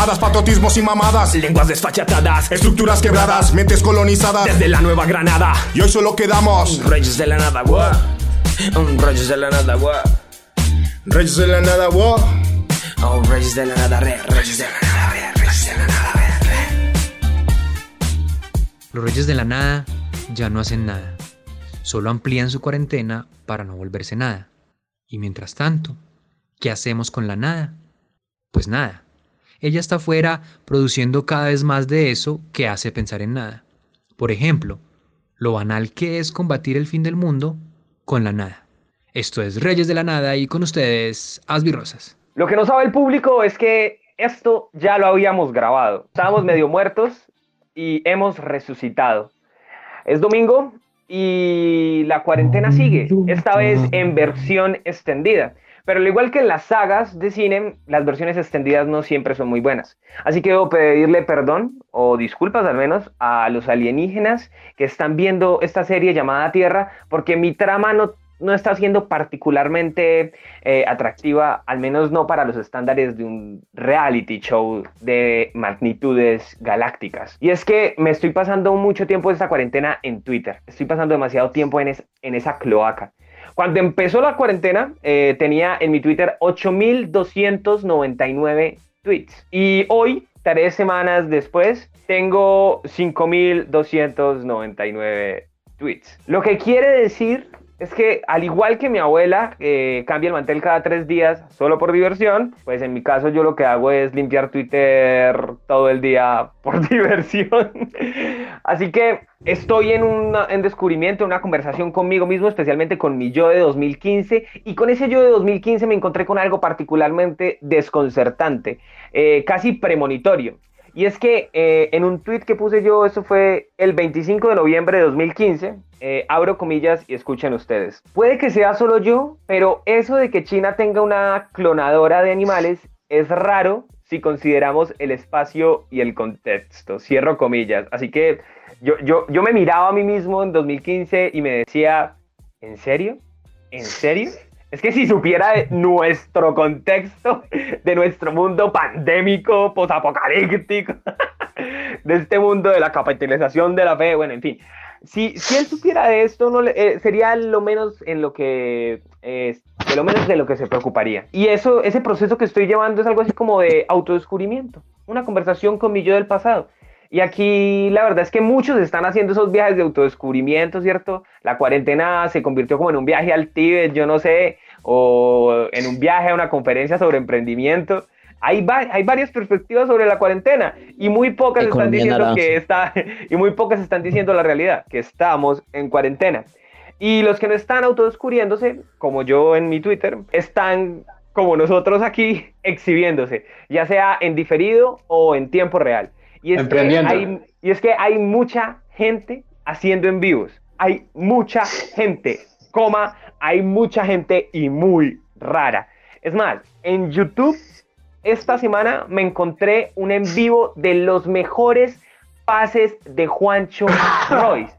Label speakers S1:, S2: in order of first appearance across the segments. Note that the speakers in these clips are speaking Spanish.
S1: Hadas, patriotismos y mamadas.
S2: Lenguas desfachatadas,
S1: estructuras quebradas, mentes colonizadas.
S2: Desde la Nueva Granada.
S1: Y hoy solo quedamos.
S2: Reyes de la nada, wow. Reyes de la nada, wow.
S1: Reyes de la nada, wow.
S2: Oh, Reyes de la nada, re, Reyes de la nada, re, Reyes de la nada, re, re.
S3: Los Reyes de la Nada ya no hacen nada. Solo amplían su cuarentena para no volverse nada. Y mientras tanto, ¿qué hacemos con la nada? Pues nada. Ella está afuera produciendo cada vez más de eso que hace pensar en nada. Por ejemplo, lo banal que es combatir el fin del mundo con la nada. Esto es Reyes de la Nada y con ustedes, Asby Rosas.
S4: Lo que no sabe el público es que esto ya lo habíamos grabado. Estábamos medio muertos y hemos resucitado. Es domingo y la cuarentena sigue, esta vez en versión extendida. Pero al igual que en las sagas de cine, las versiones extendidas no siempre son muy buenas. Así que debo pedirle perdón o disculpas al menos a los alienígenas que están viendo esta serie llamada Tierra, porque mi trama no no está siendo particularmente eh, atractiva, al menos no para los estándares de un reality show de magnitudes galácticas. Y es que me estoy pasando mucho tiempo esta cuarentena en Twitter, estoy pasando demasiado tiempo en esa cloaca. Cuando empezó la cuarentena, eh, tenía en mi Twitter 8.299 tweets. Y hoy, tres semanas después, tengo 5.299 tweets. Lo que quiere decir es que al igual que mi abuela eh, cambia el mantel cada tres días solo por diversión, pues en mi caso yo lo que hago es limpiar Twitter todo el día por diversión. Así que estoy en un en descubrimiento, una conversación conmigo mismo, especialmente con mi yo de 2015, y con ese yo de 2015 me encontré con algo particularmente desconcertante, eh, casi premonitorio. Y es que eh, en un tweet que puse yo, eso fue el 25 de noviembre de 2015, eh, abro comillas y escuchen ustedes. Puede que sea solo yo, pero eso de que China tenga una clonadora de animales es raro si consideramos el espacio y el contexto. Cierro comillas. Así que yo, yo, yo me miraba a mí mismo en 2015 y me decía, ¿en serio? ¿En serio? Es que si supiera de nuestro contexto, de nuestro mundo pandémico, posapocalíptico, de este mundo de la capitalización de la fe, bueno, en fin. Si, si él supiera de esto, no eh, sería lo menos en lo que eh, de lo menos de lo que se preocuparía. Y eso, ese proceso que estoy llevando es algo así como de autodescubrimiento, una conversación con mi yo del pasado. Y aquí la verdad es que muchos están haciendo esos viajes de autodescubrimiento, ¿cierto? La cuarentena se convirtió como en un viaje al Tíbet, yo no sé, o en un viaje a una conferencia sobre emprendimiento. Hay, hay varias perspectivas sobre la cuarentena y muy pocas están diciendo que está y muy pocas están diciendo la realidad, que estamos en cuarentena. Y los que no están autodescubriéndose, como yo en mi Twitter, están como nosotros aquí exhibiéndose, ya sea en diferido o en tiempo real. Y es, que hay, y es que hay mucha gente haciendo en vivos. Hay mucha gente, coma, hay mucha gente y muy rara. Es más, en YouTube esta semana me encontré un en vivo de los mejores pases de Juancho Royce.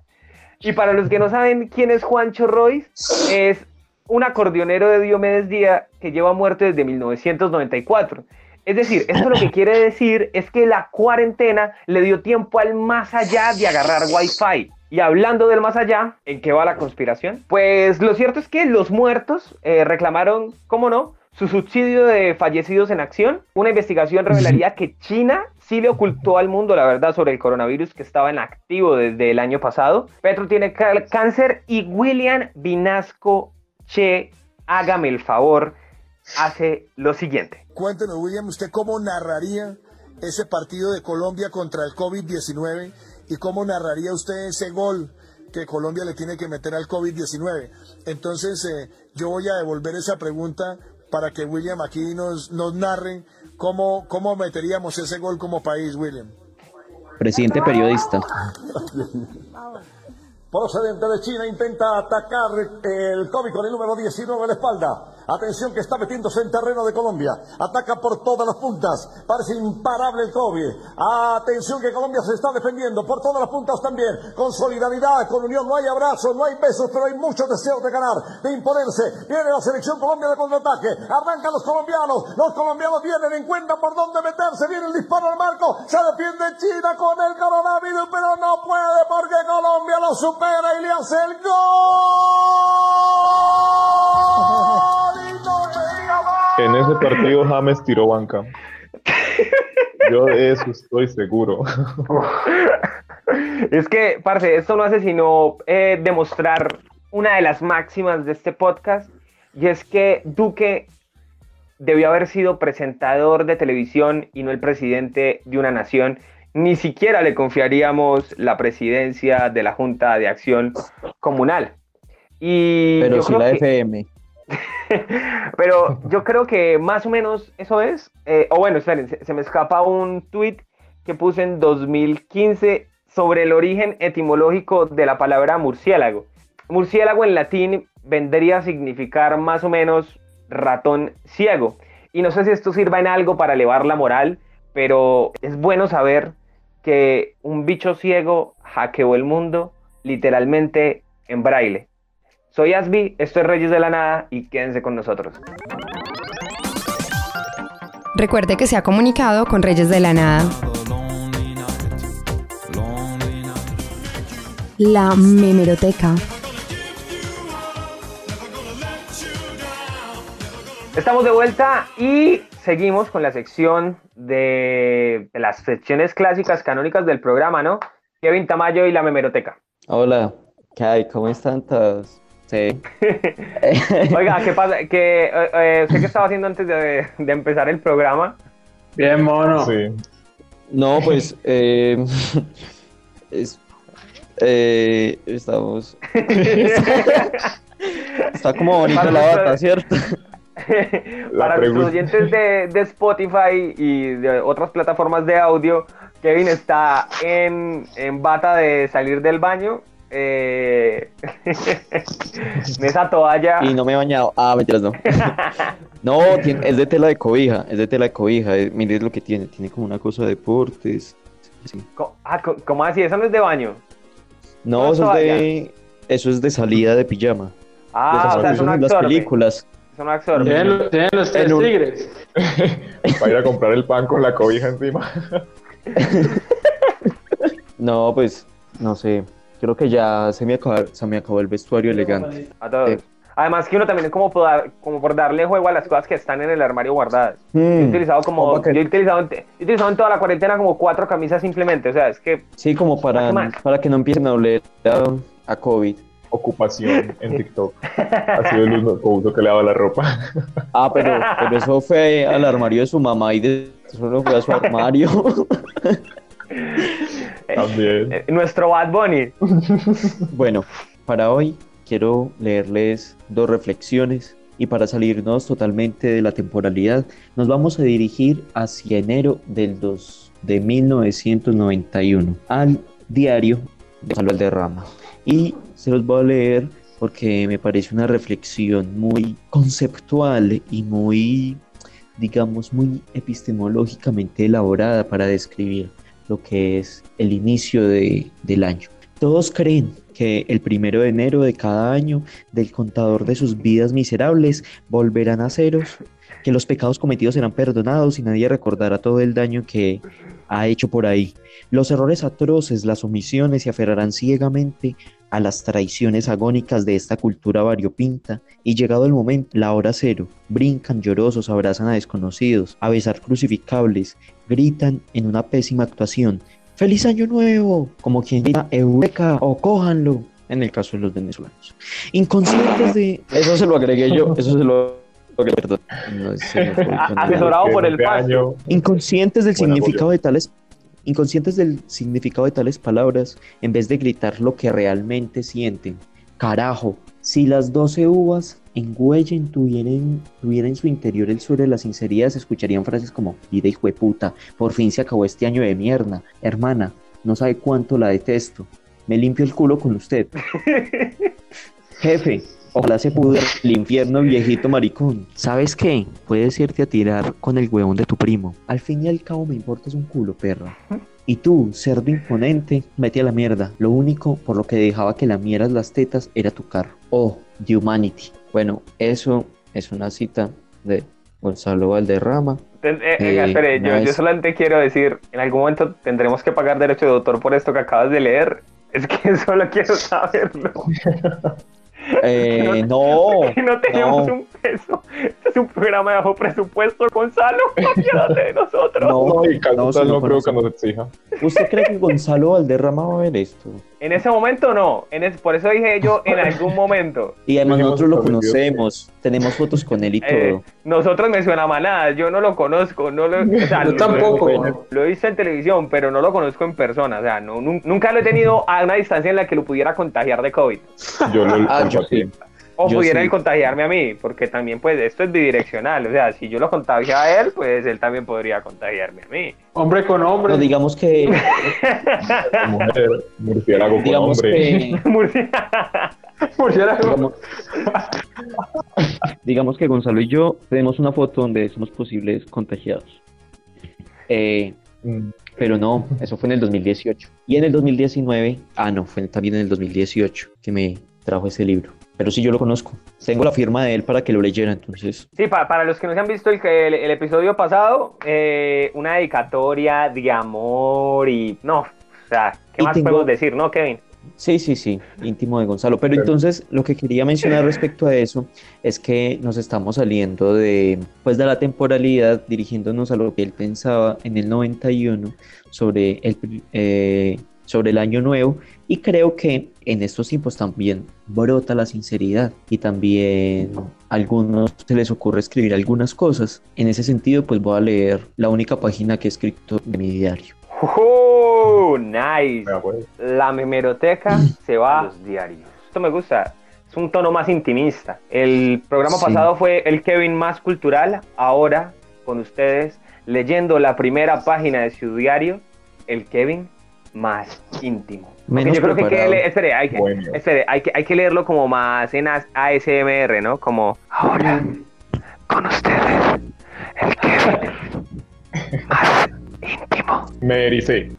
S4: Y para los que no saben quién es Juancho Royce, es un acordeonero de Diomedes Díaz que lleva muerto desde 1994. Es decir, esto lo que quiere decir es que la cuarentena le dio tiempo al más allá de agarrar wifi. Y hablando del más allá, ¿en qué va la conspiración? Pues lo cierto es que los muertos eh, reclamaron, ¿cómo no?, su subsidio de fallecidos en acción. Una investigación revelaría que China sí le ocultó al mundo la verdad sobre el coronavirus que estaba en activo desde el año pasado. Petro tiene cáncer y William Vinasco Che, hágame el favor, hace lo siguiente.
S5: Cuéntenos, William, ¿usted cómo narraría ese partido de Colombia contra el COVID-19 y cómo narraría usted ese gol que Colombia le tiene que meter al COVID-19? Entonces, eh, yo voy a devolver esa pregunta para que William aquí nos, nos narre cómo, cómo meteríamos ese gol como país, William.
S6: Presidente periodista.
S5: Procedente de China intenta atacar el COVID con el número 19 en la espalda.
S7: Atención que está metiéndose en terreno de Colombia. Ataca por todas las puntas. Parece imparable el COVID. Atención que Colombia se está defendiendo por todas las puntas también. Con solidaridad, con unión. No hay abrazos, no hay besos, pero hay mucho deseo de ganar, de imponerse. Viene la selección Colombia de contraataque. Arrancan los colombianos. Los colombianos vienen, encuentran por dónde meterse. Viene el disparo al marco. Se defiende China con el coronavirus, pero no puede porque Colombia lo supera y le hace el gol. Y no me diga más.
S8: En ese partido James tiró banca. Yo de eso estoy seguro.
S4: Es que, parce, esto no hace sino eh, demostrar una de las máximas de este podcast, y es que Duque debió haber sido presentador de televisión y no el presidente de una nación. Ni siquiera le confiaríamos la presidencia de la Junta de Acción Comunal. Y
S6: Pero sí
S4: creo
S6: la
S4: que-
S6: FM.
S4: pero yo creo que más o menos eso es. eh, o bueno, esperen, se, se me escapa un tweet que puse en 2015 sobre el origen etimológico de la palabra murciélago. Murciélago en latín vendría a significar más o menos ratón ciego. Y no sé si esto sirva en algo para elevar la moral, pero es bueno saber que un bicho ciego hackeó el mundo literalmente en braille. Soy Asby, esto es Reyes de la Nada y quédense con nosotros.
S9: Recuerde que se ha comunicado con Reyes de la Nada. La Memeroteca.
S4: Estamos de vuelta y seguimos con la sección de, de las secciones clásicas canónicas del programa, ¿no? Kevin Tamayo y la Memeroteca.
S6: Hola, ¿qué hay? ¿Cómo están todos? Sí.
S4: Oiga, ¿qué pasa? Que, eh, eh, ¿Usted qué estaba haciendo antes de, de empezar el programa?
S10: Bien, mono.
S8: Sí.
S6: No, pues, eh, es- eh, estamos... Está como bonita la bata, ¿cierto?
S4: Para nuestros
S8: pregunta.
S4: oyentes de, de Spotify y de otras plataformas de audio, Kevin está en, en bata de salir del baño. eh, en esa toalla.
S6: Y no me he bañado. Ah, mentiras, no. No, tiene- es de tela de cobija, es de tela de cobija. eh, mire lo que tiene, tiene como una cosa de deportes. sí.
S4: Ah, ¿Cómo así? Eso no es de baño.
S6: No, eso es de, eso es de salida de pijama.
S4: Ah,
S6: Esas
S4: o sea,
S6: las películas.
S4: Eso no absorbe.
S10: Tienen, los- tienen los tres
S6: En un-
S10: tigres.
S8: Para ir a comprar el pan con la cobija encima.
S6: No, pues, no sé. Creo que ya se me acabó, se me acabó el vestuario elegante.
S4: A todos.
S6: Eh.
S4: Además que uno también es como por, dar- como por darle juego a las cosas que están en el armario guardadas. Yo he
S6: Mm,
S4: utilizado como,
S6: que-
S4: yo he utilizado, en, he utilizado en toda la cuarentena como cuatro camisas simplemente. O sea, es que
S6: Sí, como
S4: ¿Qué
S6: para, para que no empiecen a oler a, a COVID.
S8: Ocupación en TikTok. Ha sido el uso que le daba la ropa.
S6: Ah, pero, pero eso fue al armario de su mamá y de eso no fue a su armario.
S8: También.
S4: eh, nuestro Bad Bunny.
S6: Bueno, para hoy quiero leerles dos reflexiones y para salirnos totalmente de la temporalidad, nos vamos a dirigir hacia enero del 2 de 1991 al diario de Manuel Valderrama. Y se los voy a leer porque me parece una reflexión muy conceptual y muy, digamos, muy epistemológicamente elaborada para describir lo que es el inicio de- del año. Todos creen que el primero de enero de cada año del contador de sus vidas miserables volverán a ceros, que los pecados cometidos serán perdonados y nadie recordará todo el daño que ha hecho por ahí. Los errores atroces, las omisiones se aferrarán ciegamente a las traiciones agónicas de esta cultura variopinta y llegado el momento, la hora cero, brincan llorosos, abrazan a desconocidos, a besar crucificables, gritan en una pésima actuación, ¡Feliz Año Nuevo! Como quien grita ¡Eureka! o ¡Cójanlo! En el caso de los venezolanos. Inconscientes de... Eso se lo agregué yo, eso se lo perdón. No, se me fue
S4: A-
S6: con nada.
S4: asesorado por el
S8: año,
S6: Inconscientes del significado
S8: apoyo.
S6: de tales inconscientes del significado de tales palabras en vez de gritar lo que realmente sienten. Carajo, si las 12 uvas en Huellen tuvieran, tuviera en su interior el suelo de la sinceridad, se escucharían frases como, vida hijo de puta, por fin se acabó este año de mierda, hermana, no sabe cuánto la detesto, me limpio el culo con usted. Jefe, Ojalá se pudo el infierno, viejito maricón. ¿Sabes qué? Puedes irte a tirar con el huevón de tu primo. Al fin y al cabo me importas un culo, perra. Y tú, cerdo imponente, vete a la mierda. Lo único por lo que dejaba que lamieras las tetas era tu carro. Oh, The Humanity. Bueno, eso es una cita de Gonzalo Valderrama.
S4: Eh, eh,
S6: Eh,
S4: espere, yo,
S6: no
S4: yo solamente quiero decir, en algún momento tendremos que pagar derecho de autor por esto que acabas de leer. Es que solo quiero saberlo.
S6: Eh, no,
S4: Que no tenemos
S6: no.
S4: un peso. Este es un programa de bajo presupuesto, Gonzalo. Apiádate de nosotros.
S6: No,
S8: No, y
S6: no,
S8: no, creo que nos exija.
S6: ¿Usted cree que Gonzalo Valderrama va a ver esto?
S4: En ese momento no. En es- por eso dije yo en algún momento.
S6: Y además nosotros lo conocemos, tenemos fotos con él y
S4: Eh,
S6: todo.
S4: nosotros me suena manada, yo no lo conozco, no lo, o sea,
S10: Yo
S4: lo-
S10: tampoco.
S4: Lo, lo he visto en televisión, pero no lo conozco en persona, o sea, no, nun- nunca lo he tenido a una distancia en la que lo pudiera contagiar de COVID.
S8: Yo lo
S6: Ah, yo sí.
S4: O
S6: Yo
S4: pudiera
S6: sí.
S4: él contagiarme a mí, porque también pues esto es bidireccional, o sea, si yo lo contagio a él, pues él también podría contagiarme a mí.
S10: Hombre con hombre.
S6: No, digamos que,
S8: Mujer, murciélago con
S6: digamos
S8: hombre.
S6: que.
S10: Murciélago.
S6: digamos, digamos que Gonzalo y yo tenemos una foto donde somos posibles contagiados. Eh,
S8: Mm,
S6: pero no, eso fue en el 2018. Y en el 2019, ah, no, fue también en el 2018 que me trajo ese libro. Pero sí, yo lo conozco. Tengo la firma de él para que lo leyera, entonces.
S4: Sí, pa- para los que no se han visto el, que- el, el episodio pasado, eh, una dedicatoria de amor y... No, o sea, ¿qué
S6: Y
S4: más
S6: tengo-
S4: podemos decir, no, Kevin?
S6: Sí, sí, sí, íntimo de Gonzalo. Pero entonces lo que quería mencionar respecto a eso es que nos estamos saliendo de, pues, de la temporalidad, dirigiéndonos a lo que él pensaba en el 91 sobre el, eh, sobre el año nuevo. Y creo que en estos tiempos también brota la sinceridad y también a algunos se les ocurre escribir algunas cosas. En ese sentido, pues voy a leer la única página que he escrito de mi diario.
S4: ¡Oh, nice! La memeroteca se va a los diarios. Esto me gusta. Es un tono más intimista. El programa
S6: Sí.
S4: pasado fue el Kevin más cultural. Ahora, con ustedes, leyendo la primera página de su diario, el Kevin más íntimo.
S6: Menos
S4: yo creo que hay que
S6: preparado.
S4: le- espere, hay que,
S8: Bohemio.
S4: espere, hay que, hay que leerlo como más en as- ASMR, ¿no? Como ahora, con ustedes, el Kevin más íntimo.
S8: Me ericé.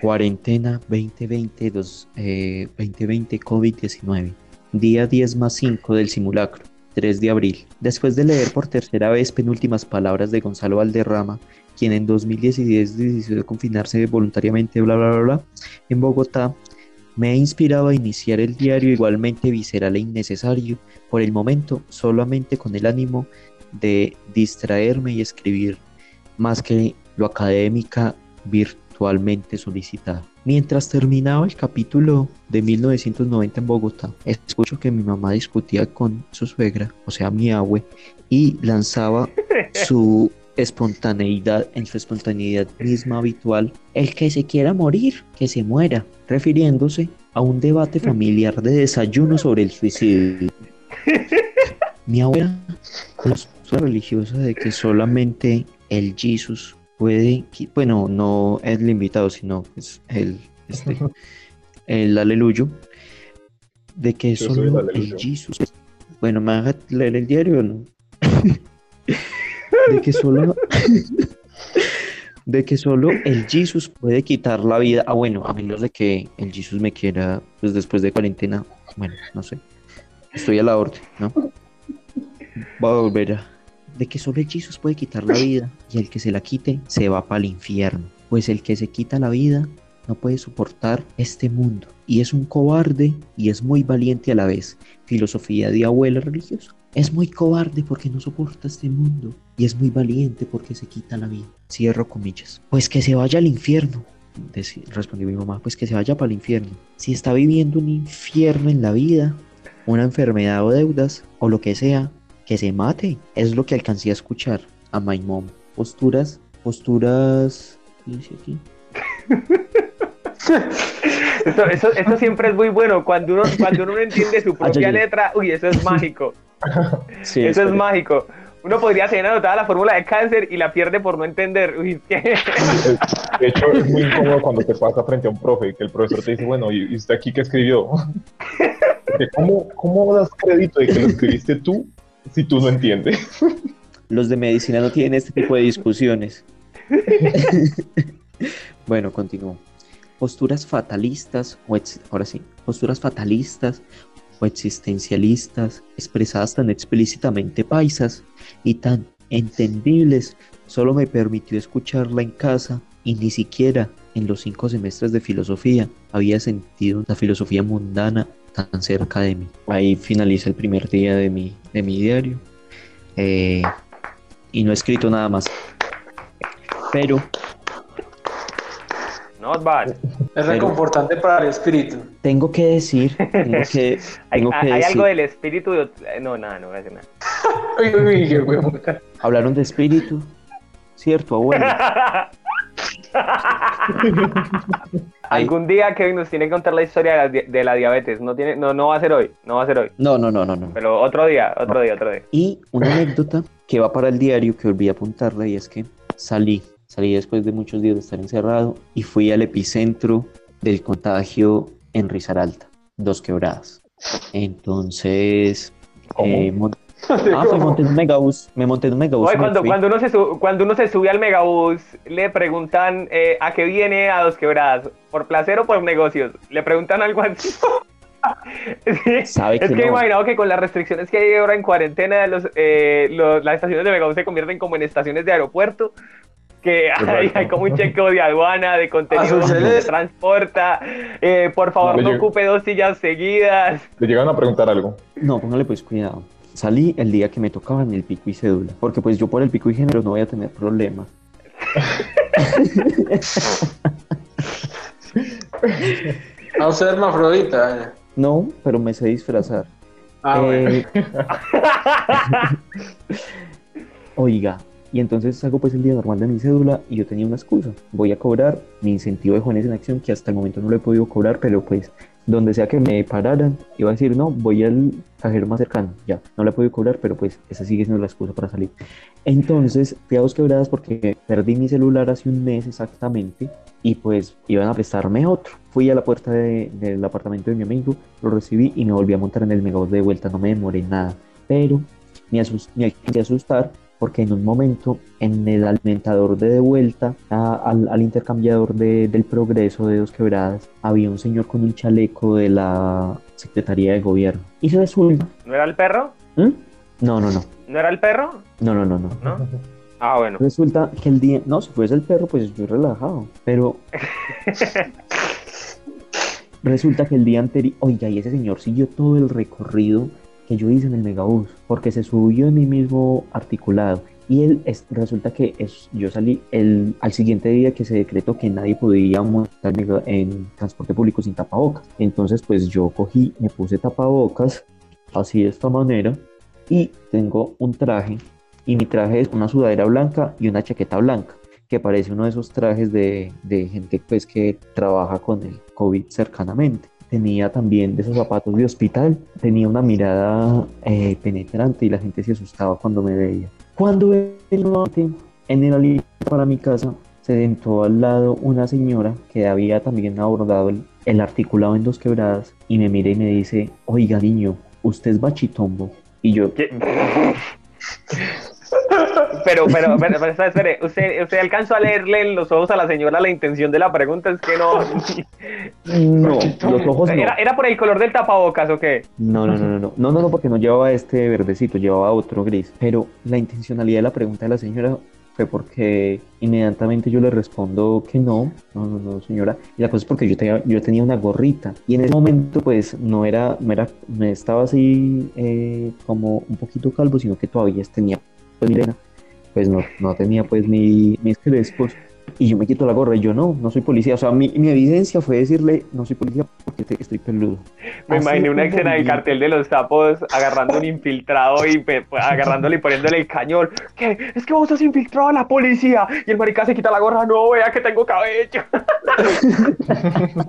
S6: Cuarentena 2020, dos- eh, 2020 COVID-19. Día 10 más 5 del simulacro. 3 de abril. Después de leer por tercera vez penúltimas palabras de Gonzalo Valderrama, quien en 2010 decidió confinarse voluntariamente, bla, bla, bla, en Bogotá, me he inspirado a iniciar el diario igualmente visceral e innecesario, por el momento solamente con el ánimo de distraerme y escribir, más que lo académica virtualmente solicitado. Mientras terminaba el capítulo de 1990 en Bogotá, escucho que mi mamá discutía con su suegra, o sea, mi abue, y lanzaba su espontaneidad, en su espontaneidad misma habitual, el que se quiera morir, que se muera, refiriéndose a un debate familiar de desayuno sobre el suicidio. Mi abuela una religiosa de que solamente el Jesus puede, bueno, no es el invitado, sino pues el, este, el aleluyo, de que
S8: Yo el
S6: solo el
S8: aleluyo.
S6: Jesus, bueno, ¿me vas a leer el diario o no? de que solo de que solo el Jesus puede quitar la vida. Ah, bueno, a menos de que el Jesus me quiera, pues después de cuarentena, bueno, no sé. Estoy a la orden, ¿no? Va a volver a... De que solo el Jesus puede quitar la vida y el que se la quite se va para el infierno. Pues el que se quita la vida no puede soportar este mundo y es un cobarde y es muy valiente a la vez. Filosofía de abuela religiosa. Es muy cobarde porque no soporta este mundo y es muy valiente porque se quita la vida. Cierro comillas. Pues que se vaya al infierno. Respondió mi mamá, pues que se vaya para el infierno. Si está viviendo un infierno en la vida, una enfermedad o deudas o lo que sea, que se mate. Es lo que alcancé a escuchar a my mom. Posturas, posturas. ¿qué dice aquí?
S4: Esto, eso, esto siempre es muy bueno. Cuando uno, cuando uno no entiende su
S6: Ah,
S4: propia letra, uy, eso es mágico.
S6: Sí,
S4: Eso es mágico. Uno podría tener anotada la fórmula de cáncer y la pierde por no entender. Uy,
S8: De hecho, es muy incómodo cuando te pasa frente a un profe, que el profesor te dice, bueno, ¿y y usted aquí qué escribió? Porque ¿cómo, ¿cómo das crédito de que lo escribiste tú si tú no entiendes?
S6: Los de medicina no tienen este tipo de discusiones. bueno, continúo. Posturas fatalistas, o ex- ahora sí, posturas fatalistas existencialistas, expresadas tan explícitamente paisas y tan entendibles, solo me permitió escucharla en casa y ni siquiera en los cinco semestres de filosofía había sentido la filosofía mundana tan cerca de mí. Ahí finaliza el primer día de mi, de mi diario. Eh, y no he escrito nada más. Pero
S4: Not bad.
S10: Es reconfortante para el espíritu.
S6: tengo que decir, tengo que,
S4: Hay,
S6: tengo que
S4: hay
S6: decir,
S4: algo del espíritu. de- eh, No, nada, no voy a decir nada.
S10: Uy, uy, uy,
S6: hablaron de espíritu, cierto, abuelo.
S4: Algún día Kevin nos tiene que contar la historia de la, di- de la diabetes. No, tiene, no, no va a ser hoy. No va a ser hoy.
S6: No, no, no, no, no.
S4: Pero otro día, otro día, otro día.
S6: Y una anécdota que va para el diario que olvidé apuntarla y es que salí, salí después de muchos días de estar encerrado y fui al epicentro del contagio en Risaralda, Dos Quebradas. Entonces, eh, ah, pues monté en un megabús, me monté en un megabús.
S4: Oye, cuando, uno se cuando uno se sube al megabús, le preguntan eh, a qué viene a dos quebradas, por placer o por negocios. Le preguntan algo así. Sí,
S6: Sabe
S4: es
S6: que
S4: que
S6: no.
S4: imaginado que con las restricciones que hay ahora en cuarentena, los, eh, los- las estaciones de megabús se convierten como en estaciones de aeropuerto. Que hay, como un chequeo de aduana, de contenido que transporta. eh, por favor,
S8: No,
S4: no ocupe dos sillas seguidas.
S8: Le llegaron a preguntar algo.
S6: No, póngale pues cuidado. Salí el día que me tocaba en el pico y cédula, porque pues yo por el pico y género no voy a tener problema.
S10: No ser hermafrodita.
S6: No, pero me sé disfrazar.
S10: Ah, bueno.
S6: Eh, Oiga, y entonces salgo pues el día normal de mi cédula y yo tenía una excusa. Voy a cobrar mi incentivo de jóvenes en acción que hasta el momento no lo he podido cobrar, pero pues donde sea que me pararan, iba a decir, no, voy al cajero más cercano. Ya, no lo he podido cobrar, pero pues esa sigue siendo la excusa para salir. Entonces fui a dos quebradas porque perdí mi celular hace un mes exactamente y pues iban a prestarme otro. Fui a la puerta de- del apartamento de mi amigo, lo recibí y me volví a montar en el megabús de vuelta. No me demoré nada, pero me, asus- me asustar porque en un momento en el alimentador de de vuelta a- al, al intercambiador de- del progreso de Dos Quebradas había un señor con un chaleco de la Secretaría de Gobierno. Y resulta...
S4: ¿No era el perro?
S6: ¿Mm? No, no, no.
S4: ¿No era el perro?
S6: No, no, no, no.
S4: ¿No? Ah, bueno.
S6: Resulta que el día, no, si fuese el perro, pues yo relajado, pero resulta que el día anterior, oiga, y ese señor siguió todo el recorrido que yo hice en el megabús, porque se subió en mi mismo articulado. Y él, es, resulta que es, yo salí el, al siguiente día que se decretó que nadie podía montar en transporte público sin tapabocas. Entonces, pues yo cogí, me puse tapabocas, así de esta manera, y tengo un traje y mi traje es una sudadera blanca y una chaqueta blanca, que parece uno de esos trajes de, de gente pues que trabaja con el COVID cercanamente. Tenía también de esos zapatos de hospital, tenía una mirada eh, penetrante y la gente se asustaba cuando me veía. Cuando nuevamente en el aliento para mi casa se sentó al lado una señora que había también abordado el, el articulado en dos quebradas y me mira y me dice, oiga niño, usted es bachitombo. Y yo,
S4: ¿Qué? Pero, pero, pero, pero, espere, espere, ¿usted, usted alcanzó a leerle en los ojos a la señora la intención de la pregunta, es que no.
S6: no, los ojos no.
S4: ¿Era, ¿Era por el color del tapabocas o qué?
S6: No, no, no, no, no, no, no, no, porque no llevaba este verdecito, llevaba otro gris. Pero la intencionalidad de la pregunta de la señora fue porque inmediatamente yo le respondo que no, no, no, no, señora. Y la cosa es porque yo tenía, yo tenía una gorrita y en ese momento pues no era, no era, no estaba así eh, como un poquito calvo, sino que todavía tenía pues Milena, pues no, no tenía pues ni mis crespos. Y yo me quito la gorra y yo no, no soy policía. O sea, mi, mi evidencia fue decirle, no soy policía porque te- estoy peludo.
S4: Me
S6: Así
S4: imaginé una escena del cartel de los sapos agarrando un infiltrado y pe- agarrándole y poniéndole el cañón. ¿Qué? Es que vos sos infiltrado a la policía. Y el marica se quita la gorra. No, vea que tengo cabello.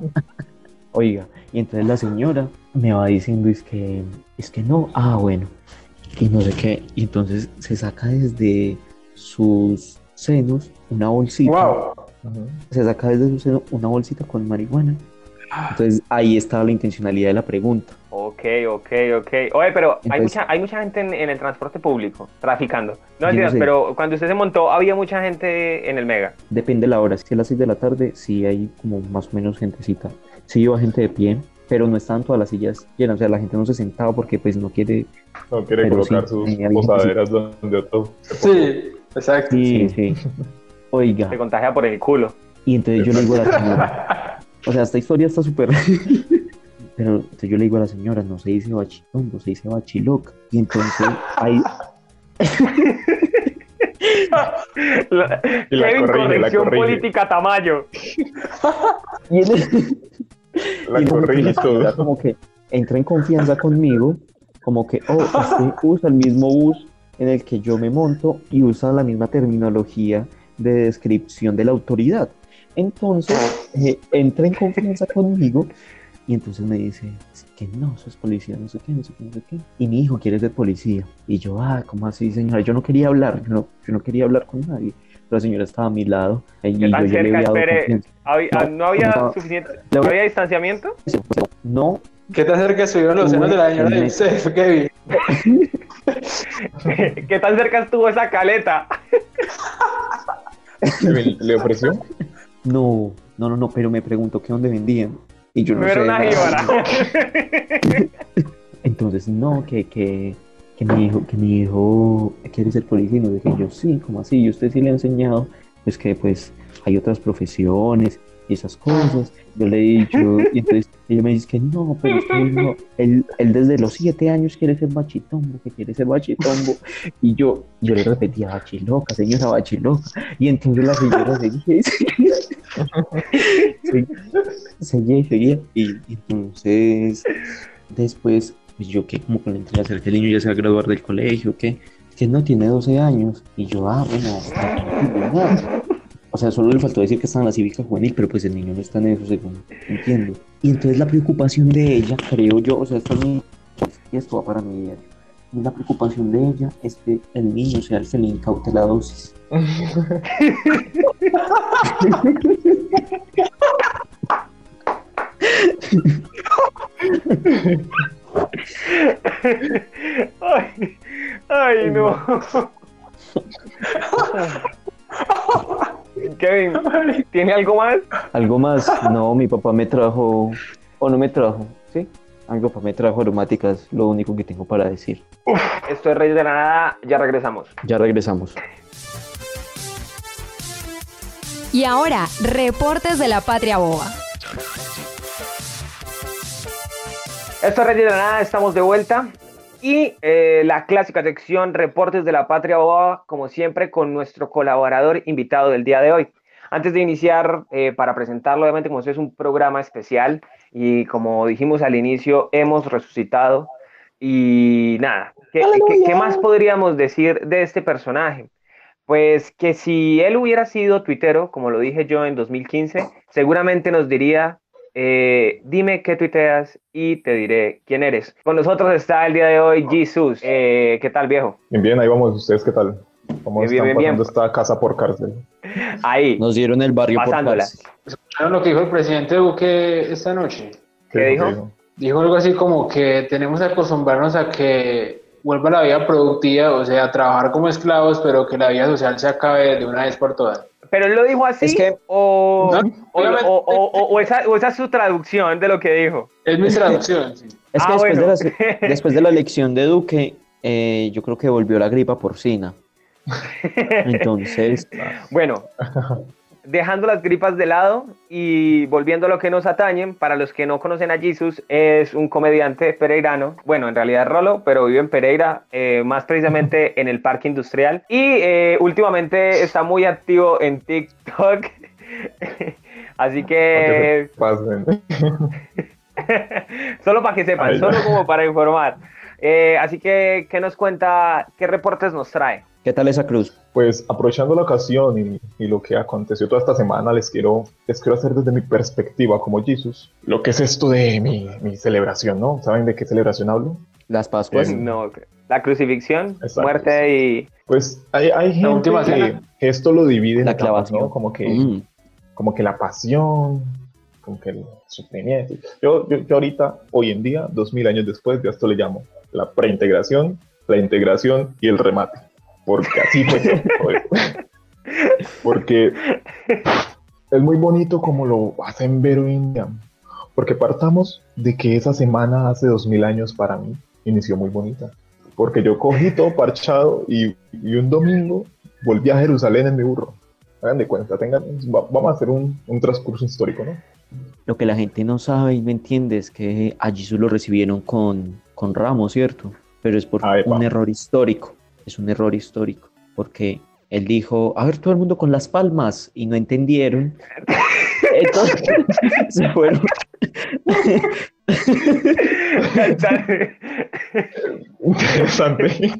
S6: Oiga, y entonces la señora me va diciendo es que, es que no, ah, bueno, y no sé qué, y entonces se saca desde sus senos una bolsita,
S10: Wow.
S6: se saca desde su seno una bolsita con marihuana. Entonces ahí estaba la intencionalidad de la pregunta.
S4: Ok, Ok, ok. Oye, pero hay,
S6: Entonces-
S4: mucha, hay mucha gente en, en el transporte público traficando. No mentiras,
S6: no sé.
S4: pero cuando usted se montó, había mucha gente en el Mega.
S6: Depende de la hora. Si es a las 6 de la tarde, sí hay como más o menos gentecita. Sí iba gente de pie, pero no estaban todas las sillas llenas. O sea, la gente no se sentaba porque pues no quiere...
S8: No quiere colocar
S6: sí,
S8: sus posaderas donde otro
S10: Sí, exacto.
S6: Sí, sí. Oiga.
S4: Se contagia por el culo.
S6: Y entonces yo le digo a la señora, o sea, esta historia está súper... Pero entonces yo le digo a la señora, no se dice bachitombo, se dice bachiloca. Y entonces hay...
S4: La-
S8: Y la
S4: Kevin,
S8: corrige, la
S4: corrección
S8: corrige.
S4: política Tamayo.
S6: Y él-
S8: La
S6: y
S8: corrige todo.
S6: como que entra en confianza conmigo, como que, oh, usted usa el mismo bus en el que yo me monto y usa la misma terminología de descripción de la autoridad. Entonces, eh, entra en confianza conmigo y entonces me dice "Es que no, eso es policía, no sé qué, no sé qué, no sé qué. Y mi hijo quiere ser policía. Y yo, ah, ¿cómo así, señora? Yo no quería hablar, yo no, yo no quería hablar con nadie. Pero la señora estaba a mi lado y
S4: ¿Qué
S6: yo
S4: tan
S6: ya le
S4: cerca?
S6: había dado
S4: Espere,
S6: confianza.
S4: ¿había-
S6: No,
S4: ¿no había
S6: no.
S4: suficiente? ¿No había distanciamiento?
S6: No,
S10: ¿Qué tan cerca estuvieron los senos de la señora de usted, Kevin?
S4: ¿Qué tan cerca estuvo esa caleta?
S8: ¿Le le ofreció?
S6: No, no, no, no, pero me preguntó que dónde vendían. Y yo no,
S4: No
S6: sé.
S4: era una jíbara.
S6: Entonces, no, que, que, que mi hijo, que mi hijo quiere ser policía. Y no dije yo, sí, como así? Y usted sí le ha enseñado, pues que pues hay otras profesiones y esas cosas. Yo le he dicho, y entonces ella me dice que no, pero él no. Él, él desde los siete años quiere ser bachitombo, que quiere ser bachitombo. Y yo, yo le repetía, bachiloca, señora bachiloca. Y entonces la señora seguía y seguía. Seguía y seguía. Y, y entonces, después, pues yo que como que le entré a hacer que el niño ya se va a graduar del colegio, que, que no tiene 12 años. Y yo, ah, bueno. O sea, solo le faltó decir que estaba en la cívica juvenil, pero pues el niño no está en eso, según entiendo. Y entonces la preocupación de ella, creo yo, o sea, esto, es mi- esto va para mi diario. La preocupación de ella es que el niño sea el que le incaute la dosis.
S4: Ay, ay, no. Kevin, ¿tiene algo más?
S6: Algo más, no, mi papá me trajo, o no me trajo, ¿sí? A mi papá me trajo aromáticas, lo único que tengo para decir.
S4: Esto es Reyes de la Nada, ya regresamos.
S6: Ya regresamos.
S9: Y ahora, reportes de la patria boba.
S4: Esto es Reyes de la Nada, estamos de vuelta. Y eh, la clásica sección Reportes de la Patria Boba, como siempre, con nuestro colaborador invitado del día de hoy. Antes de iniciar, eh, para presentarlo, obviamente, como esto es un programa especial y como dijimos al inicio, hemos resucitado. Y nada, ¿qué, qué- qué más podríamos decir de este personaje? Pues que si él hubiera sido tuitero, como lo dije yo en 2015, seguramente nos diría, eh, dime qué tuiteas y te diré quién eres. Con nosotros está el día de hoy Jesus. Eh, ¿Qué tal, viejo?
S8: Bien, bien, ahí vamos. ¿Ustedes qué tal? ¿Cómo
S4: Bien,
S8: están
S4: bien, bien,
S8: pasando esta casa por cárcel?
S4: Ahí,
S6: Nos dieron el barrio
S4: pasándola.
S6: por cárcel.
S10: ¿Escucharon lo que dijo el presidente Duque esta noche?
S4: ¿Qué dijo?
S10: Dijo algo así como que tenemos que acostumbrarnos a que vuelva la vida productiva, o sea, trabajar como esclavos, pero que la vida social se acabe de una vez por todas.
S4: ¿Pero él lo dijo así?
S6: Es que-
S4: o,
S10: No,
S4: o, o- o- o- o esa, o esa es su traducción de lo que dijo?
S10: Es mi traducción. sí.
S6: Es que
S4: Ah,
S6: después,
S4: bueno.
S6: de la, después de la elección de Duque, eh, yo creo que volvió la gripa porcina. Entonces,
S4: Bueno, dejando las gripas de lado y volviendo a lo que nos atañen, para los que no conocen a Jesus, es un comediante pereirano, bueno, en realidad es Rolo, pero vive en Pereira, eh, más precisamente en el Parque Industrial, y eh, últimamente está muy activo en TikTok, así que
S8: Pasen.
S4: solo para que sepan,
S8: Ay,
S4: solo como para informar. Eh, así que, ¿qué nos cuenta? ¿Qué reportes nos trae?
S6: ¿qué tal esa cruz?
S8: Pues aprovechando la ocasión y, y lo que aconteció toda esta semana, les quiero, les quiero hacer desde mi perspectiva como Jesus lo que es esto de mi, mi celebración, ¿no? ¿Saben de qué celebración hablo?
S6: Las Pascuas.
S8: Bien.
S4: No, la crucifixión,
S8: Exacto,
S4: muerte y...
S8: Pues hay, hay gente que,
S10: cena.
S8: esto lo divide en
S6: La
S8: etapas,
S6: clavación.
S8: ¿no? Como que,
S6: Mm.
S8: como que la pasión, como que el sufrimiento. Yo, yo, yo ahorita, hoy en día, dos mil años después, ya esto le llamo la preintegración, la integración y el remate. Porque así fue. porque es muy bonito como lo hacen ver hoy en día. Porque partamos de que esa semana hace dos mil años para mí inició muy bonita. Porque yo cogí todo parchado y, y un domingo volví a Jerusalén en mi burro. Hagan de cuenta, tengan, va- vamos a hacer un, un transcurso histórico, ¿no?
S6: Lo que la gente no sabe y no entiende es que a Jesús lo recibieron con, con ramos, ¿cierto? Pero es por
S8: Ah,
S6: un error histórico. Es un error histórico. Porque él dijo, a ver, todo el mundo con las palmas. Y no entendieron. Entonces se fueron.
S8: Interesante.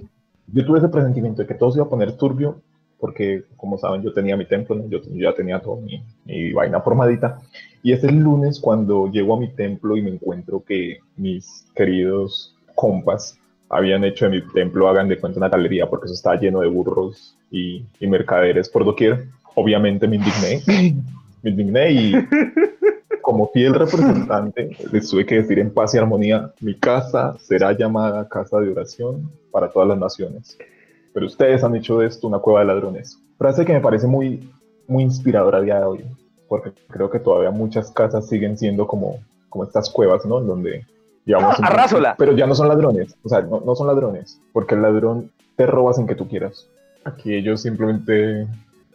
S8: Yo tuve ese presentimiento de que todo se iba a poner turbio, porque como saben, yo tenía mi templo, ¿no? yo, yo ya tenía todo mi, mi vaina formadita. Y es el lunes cuando llego a mi templo y me encuentro que mis queridos compas habían hecho de mi templo, hagan de cuenta, una galería, porque eso estaba lleno de burros y, y mercaderes por doquier. Obviamente me indigné, me indigné y como fiel representante, les tuve que decir en paz y armonía, mi casa será llamada casa de oración para todas las naciones. Pero ustedes han hecho de esto una cueva de ladrones. Frase que me parece muy, muy inspiradora a día de hoy, porque creo que todavía muchas casas siguen siendo como, como estas cuevas, ¿no? En donde digamos...
S4: Ah, arrásola.
S8: Pero ya no son ladrones, o sea, no, no son ladrones, porque el ladrón te roba sin que tú quieras. Aquí ellos simplemente,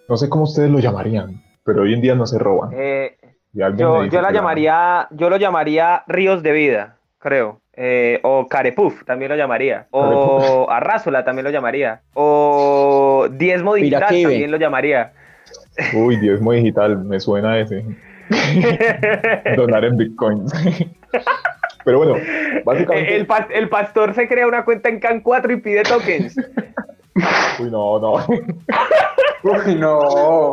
S8: no sé cómo ustedes lo llamarían, pero hoy en día no se roban.
S4: Eh, yo, yo la llamaría, yo lo llamaría ríos de vida, creo. Eh, o carepuf, también lo llamaría. O arrásola, también lo llamaría. O diezmo digital,
S6: Piraquive.
S4: también lo llamaría.
S8: Uy, diezmo digital, me suena ese. Donar en bitcoins. Pero bueno, básicamente.
S4: El, pas- el pastor se crea una cuenta en Can 4 y pide tokens.
S8: Uy, no, no.
S10: Uy, no.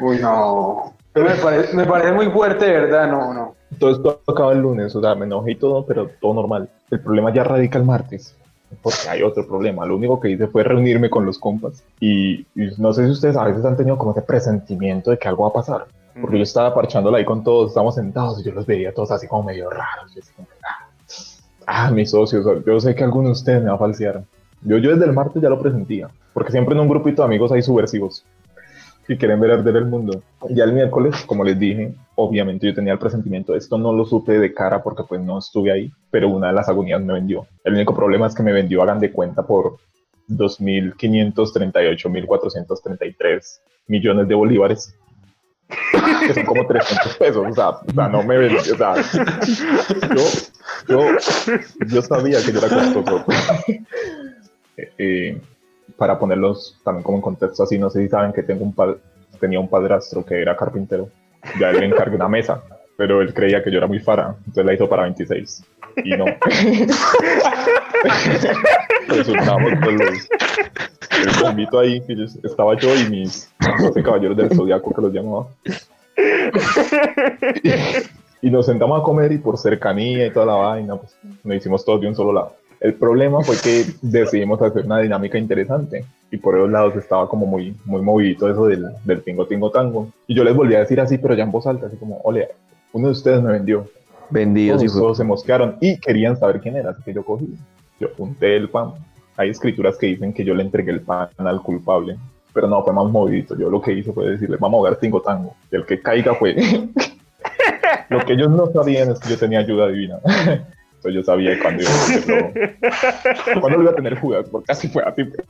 S10: Uy, no. Me parece, me parece muy fuerte, verdad, no, no.
S8: Todo esto acaba el lunes, o sea, me enojé y todo, pero todo normal. El problema ya radica el martes, porque hay otro problema. Lo único que hice fue reunirme con los compas y, y no sé si ustedes a veces han tenido como ese presentimiento de que algo va a pasar. Porque yo estaba parchándola ahí con todos, estábamos sentados y yo los veía todos así como medio raros. Yo así como, ah, ah, mis socios, yo sé que alguno de ustedes me va a falsear. Yo, yo desde el martes ya lo presentía, porque siempre en un grupito de amigos hay subversivos que quieren ver arder el mundo. Ya el miércoles, como les dije, obviamente yo tenía el presentimiento. Esto no lo supe de cara porque pues no estuve ahí, pero una de las agonías me vendió. El único problema es que me vendió, hagan de cuenta, por 2.538.433 millones de bolívares. Que son como 300 pesos, o sea, o sea, no me vendió, o sea, yo, yo, yo sabía que yo era costoso. Eh, eh, para ponerlos también como en contexto así, no sé si saben que tengo un tenía un padrastro que era carpintero, ya él le encargué una mesa, pero él creía que yo era muy fara, entonces la hizo para 26, y no. Resultamos con los, el bombito ahí, que yo- estaba yo y mis 12 caballeros del zodiaco que los llamaba. Y nos sentamos a comer y por cercanía y toda la vaina, pues nos hicimos todos de un solo lado. El problema fue que decidimos hacer una dinámica interesante y por esos lados estaba como muy, muy movidito eso del, del tingo tingo tango. Y yo les volví a decir así, pero ya en voz alta, así como, ole, uno de ustedes me vendió.
S6: Vendidos,
S8: Todos, todos se mosquearon y querían saber quién era, así que yo cogí, yo junté el pan. Hay escrituras que dicen que yo le entregué el pan al culpable, pero no, fue más movidito. Yo lo que hice fue decirle, vamos a jugar tingo tango. Y el que caiga fue... lo que ellos no sabían es que yo tenía ayuda divina. Entonces yo sabía cuándo iba a hacerlo. ¿Cuándo lo iba a tener Judas? Porque así fue así. fue.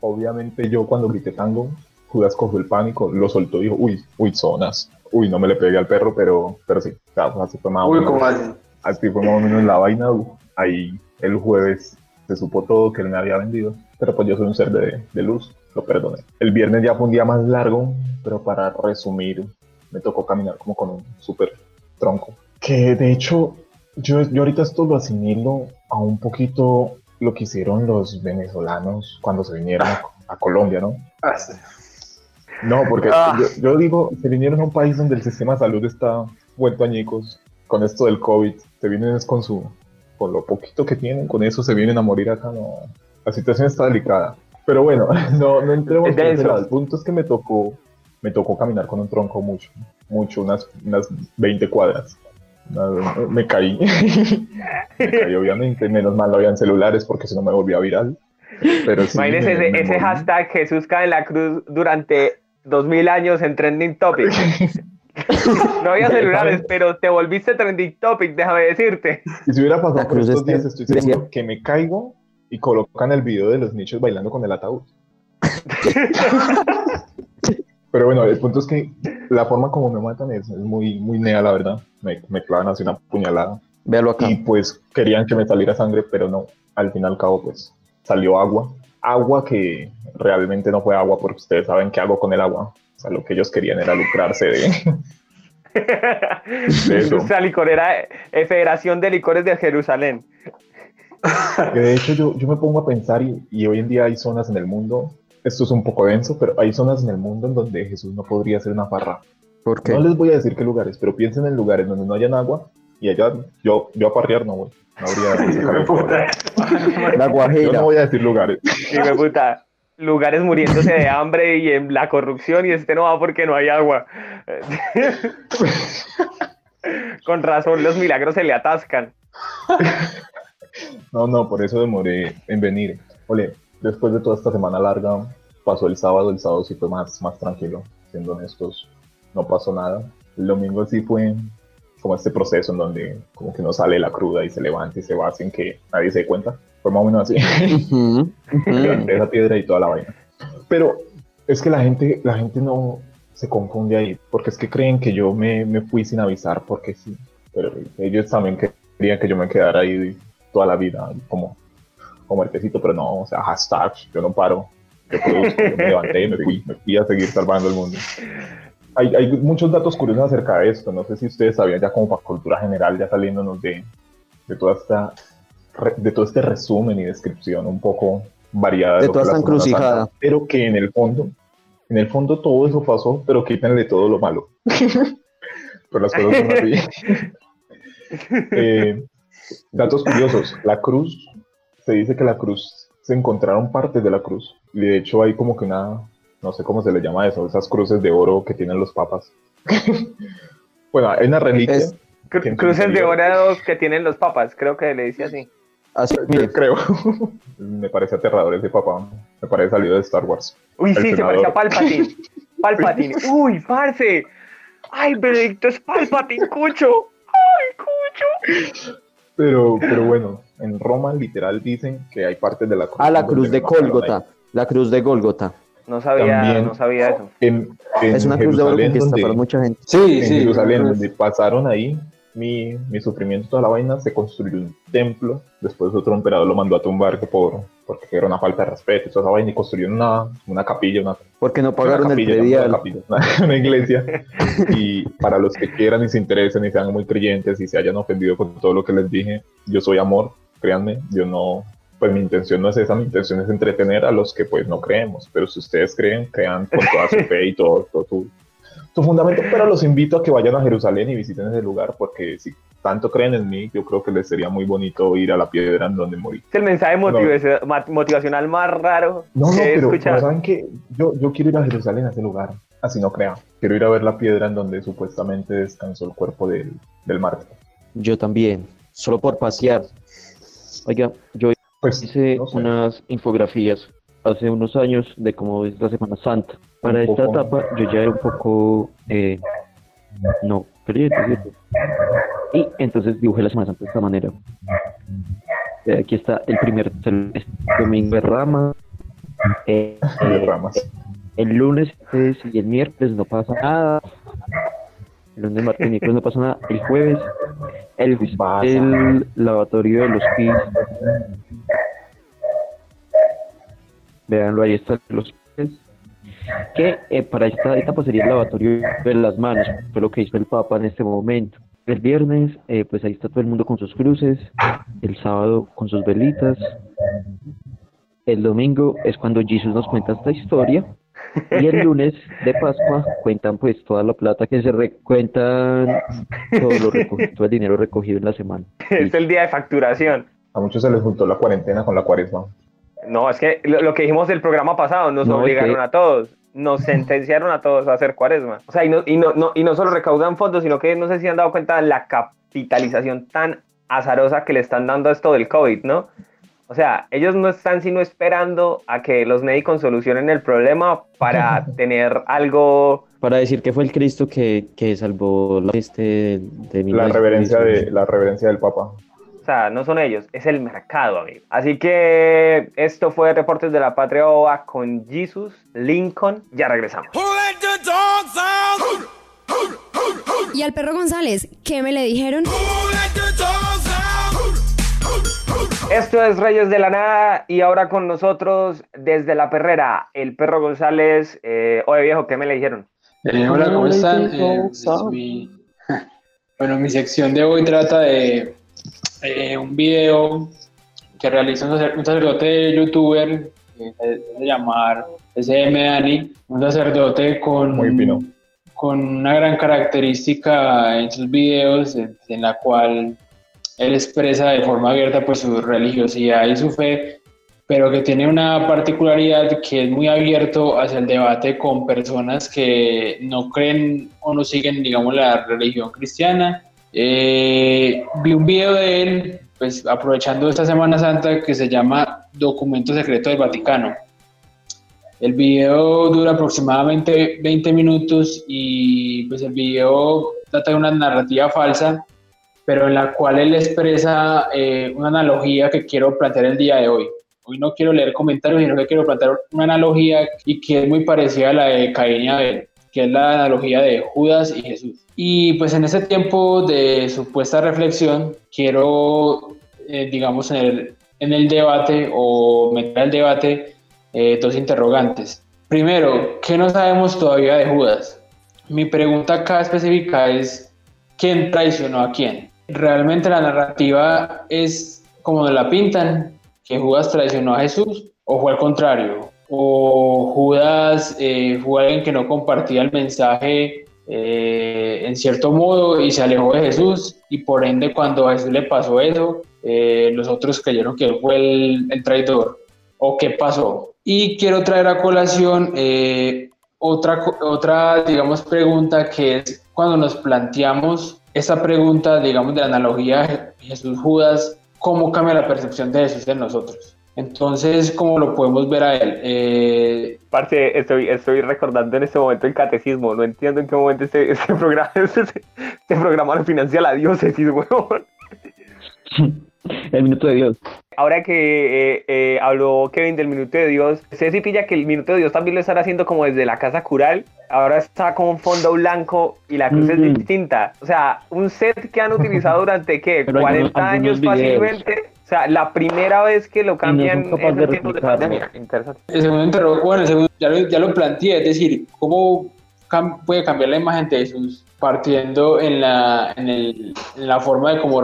S8: Obviamente yo cuando grité tango, Judas cogió el pánico, lo soltó y dijo, uy, uy, zonas. Uy, no me le pegué al perro, pero, pero sí, claro, así fue más o
S10: Uy,
S8: menos.
S10: ¿cómo así?
S8: Así fue más o menos la vaina. Ahí el jueves se supo todo que él me había vendido, pero pues yo soy un ser de, de luz, lo perdoné. El viernes ya fue un día más largo, pero para resumir, me tocó caminar como con un súper tronco. Que de hecho, yo, yo ahorita esto lo asimilo a un poquito lo que hicieron los venezolanos cuando se vinieron a, a Colombia, ¿no?
S10: Ah, sí.
S8: No, porque
S4: Ah.
S8: yo, yo digo, se vinieron a un país donde el sistema de salud está vuelto añicos con esto del COVID. Se vienen es con su, con lo poquito que tienen, con eso se vienen a morir acá. No, la situación está delicada. Pero bueno, no, no entremos por ese lado. El punto es que me tocó, me tocó caminar con un tronco mucho, mucho, unas, unas 20 cuadras. Me caí. me caí, obviamente. Menos mal no habían celulares porque si no me volvía viral. Pero sí,
S4: Imagínese
S8: me-
S4: ese,
S8: me
S4: ese
S8: morí.
S4: hashtag Jesús cae en la cruz durante 2000 años en Trending Topic. No había celulares, pero te volviste Trending Topic, déjame decirte.
S8: Y si hubiera pasado por estos días, estoy seguro que me caigo y colocan el video de los nichos bailando con el ataúd. Pero bueno, el punto es que la forma como me matan es, es muy, muy nea, la verdad. Me, me clavan así una puñalada.
S6: Véalo acá.
S8: Y pues querían que me saliera sangre, pero no. Al fin y al cabo, pues salió agua. Agua que realmente no fue agua, porque ustedes saben qué hago con el agua. O sea, lo que ellos querían era lucrarse de, de eso.
S4: Esa licorera, eh, Federación de Licores de Jerusalén.
S8: Que de hecho yo, yo me pongo a pensar y, y hoy en día hay zonas en el mundo, esto es un poco denso, pero hay zonas en el mundo en donde Jesús no podría hacer una farra.
S6: ¿Por qué?
S8: No les voy a decir qué lugares, pero piensen en lugares donde no hayan agua y allá yo, yo a parrear no voy. No habría.
S6: La
S8: Yo
S6: Guajira.
S8: no voy a decir lugares.
S4: De puta, lugares muriéndose de hambre y en la corrupción y este no va porque no hay agua. Con razón, los milagros se le atascan.
S8: No, no, por eso demoré en venir. Ole, después de toda esta semana larga, pasó el sábado, el sábado sí fue más, más tranquilo, siendo honestos, no pasó nada. El domingo sí fue como este proceso en donde como que no sale la cruda y se levanta y se va sin que nadie se dé cuenta. Fue más o menos así. Esa piedra y toda la vaina. Pero es que la gente, la gente no se confunde ahí, porque es que creen que yo me, me fui sin avisar porque sí. Pero ellos también querían que yo me quedara ahí toda la vida, como, como artecito, pero no, o sea, hashtag, yo no paro. Yo produzco, yo me levanté me fui, me fui a seguir salvando el mundo. Hay, hay muchos datos curiosos acerca de esto. No sé si ustedes sabían ya como para cultura general, ya saliéndonos de, de toda esta de todo este resumen y descripción un poco variada
S6: De
S8: que
S6: toda esta encrucijada.
S8: Pero que en el fondo, en el fondo todo eso pasó, pero quítenle todo lo malo. pero las cosas son así. Eh, datos curiosos, la cruz, se dice que la cruz, se encontraron partes de la cruz, y de hecho hay como que una, no sé cómo se le llama eso, esas cruces de oro que tienen los papas. bueno, hay una reliquia.
S6: Es-
S4: Cru-
S8: que en su
S4: Cruces de oro que tienen los papas, creo que le dice así.
S6: Así,
S8: Yo
S6: mire,
S8: creo. Me parece aterrador ese papá. Me parece salido de Star Wars.
S4: Uy,
S8: El
S4: sí, se parecía a Palpatine. Palpatine. Uy, parce. Ay, Benedicto es Palpatine, cucho. Ay, cucho.
S8: Pero, pero bueno, en Roma literal dicen que hay partes de la cruz.
S6: a la cruz de Gólgota. La cruz de Gólgota.
S4: No sabía,
S8: También.
S4: no sabía eso.
S8: En, en
S6: Es una cruz de
S8: Jerusalén,
S6: que
S8: donde,
S6: estafaron mucha gente.
S10: Sí,
S8: en
S10: sí.
S8: Jerusalén, donde pasaron ahí mi, mi sufrimiento, toda la vaina, se construyó un templo. Después otro emperador lo mandó a tumbar que por, porque era una falta de respeto toda esa vaina. Y construyeron una, una capilla, una,
S6: Porque no
S8: una
S6: pagaron el
S8: capilla, no,
S6: predial.
S8: una capilla, una- una iglesia. Y para los que quieran y se interesen y sean muy creyentes y se hayan ofendido con todo lo que les dije, yo soy amor, créanme, yo no, pues mi intención no es esa, mi intención es entretener a los que pues no creemos, pero si ustedes creen, crean con toda su fe y todo, todo tu, tu fundamento, pero los invito a que vayan a Jerusalén y visiten ese lugar porque si tanto creen en mí, yo creo que les sería muy bonito ir a la piedra en donde morí.
S4: Es el mensaje motivacional más raro
S8: No, no,
S4: que he
S8: pero,
S4: escuchado.
S8: ¿saben qué? Yo, yo quiero ir a Jerusalén, a ese lugar, así no crean. Quiero ir a ver la piedra en donde supuestamente descansó el cuerpo del, del mártir.
S6: Yo también, solo por pasear. Oiga, yo
S8: Pues,
S6: hice
S8: no sé.
S6: unas infografías hace unos años de cómo es la Semana Santa. Para
S8: Un
S6: esta
S8: poco.
S6: etapa yo ya era un poco, eh, no, creyente, ¿cierto? Y entonces dibujé la Semana Santa de esta manera. Eh, aquí está el primer el domingo de rama. Eh, eh, el lunes y el miércoles no pasa nada. El lunes, martes y miércoles no pasa nada. El jueves, el, el lavatorio de los pies. Veanlo, ahí está los pies. Que eh, para esta etapa sería el lavatorio de las manos, fue lo que hizo el Papa en este momento. El viernes, eh, pues ahí está todo el mundo con sus cruces. El sábado con sus velitas. El domingo es cuando Jesús nos cuenta esta historia. Y el lunes de Pascua cuentan pues toda la plata que se recuentan, todo, lo recogido, todo el dinero recogido en la semana.
S4: Es el día de facturación.
S8: A muchos se les juntó la cuarentena con la cuaresma.
S4: No, es que lo, lo que dijimos del programa pasado nos
S6: No,
S4: obligaron
S6: que-
S4: a todos. nos sentenciaron a todos a hacer cuaresma. O sea, y no, y no, no, y no solo recaudan fondos, sino que no sé si han dado cuenta de la capitalización tan azarosa que le están dando a esto del COVID, ¿no? O sea, ellos no están sino esperando a que los médicos solucionen el problema para tener algo...
S6: Para decir que fue el Cristo que, que salvó la este de
S8: La reverencia, de, la reverencia del Papa.
S4: O sea, no son ellos, es el mercado, amigo. Así que esto fue Reportes de la Patria OVA con Jesus Lincoln. Ya regresamos.
S9: Y al perro González, ¿qué me le dijeron?
S4: Esto es Reyes de la Nada y ahora con nosotros desde la perrera, el perro González. Eh, oye viejo, ¿qué me le dijeron?
S10: Eh, hola, ¿cómo están? Eh, mi... Bueno, mi sección de hoy trata de eh, un video que realiza un sacerdote youtuber que se llamar SM Dani, un sacerdote con, con una gran característica en sus videos en, en la cual él expresa de forma abierta pues su religiosidad y su fe, pero que tiene una particularidad que es muy abierto hacia el debate con personas que no creen o no siguen, digamos, la religión cristiana. Eh, vi un video de él, pues aprovechando esta Semana Santa, que se llama Documento Secreto del Vaticano. El video dura aproximadamente 20 minutos y pues el video trata de una narrativa falsa pero en la cual él expresa eh, una analogía que quiero plantear el día de hoy. Hoy no quiero leer comentarios, sino que quiero plantear una analogía y que es muy parecida a la de Caín y Abel, que es la analogía de Judas y Jesús. Y pues en ese tiempo de supuesta reflexión, quiero, eh, digamos, en el, en el, debate o meter al debate eh, dos interrogantes. Primero, ¿qué no sabemos todavía de Judas? Mi pregunta acá específica es, ¿quién traicionó a quién? Realmente la narrativa es como la pintan, que Judas traicionó a Jesús, o fue al contrario, o Judas eh, fue alguien que no compartía el mensaje eh, en cierto modo y se alejó de Jesús, y por ende cuando a Jesús le pasó eso, eh, los otros creyeron que él fue el, el, traidor, o qué pasó. Y quiero traer a colación otra, otra, digamos, pregunta que es cuando nos planteamos esa pregunta, digamos, de la analogía Jesús-Judas, ¿cómo cambia la percepción de Jesús en nosotros? Entonces, ¿cómo lo podemos ver a él? Eh...
S4: Parce, estoy, estoy recordando en este momento el catecismo. No entiendo en qué momento este, este programa, este, este, programa lo financia la diócesis, huevón.
S6: El minuto de Dios.
S4: Ahora que eh, eh, habló Kevin del minuto de Dios, si pilla que el minuto de Dios también lo están haciendo como desde la casa cural. Ahora está con un fondo blanco y la cruz es distinta. O sea, un set que han utilizado durante, ¿qué? 40 años fácilmente. O sea, la primera vez que lo cambian no en tiempos de pandemia. Interesante.
S10: El segundo interrogatorio, bueno, el segundo, ya, lo, ya lo planteé, es decir, ¿cómo puede cambiar la imagen de Jesús partiendo en la, en, el, en la forma de cómo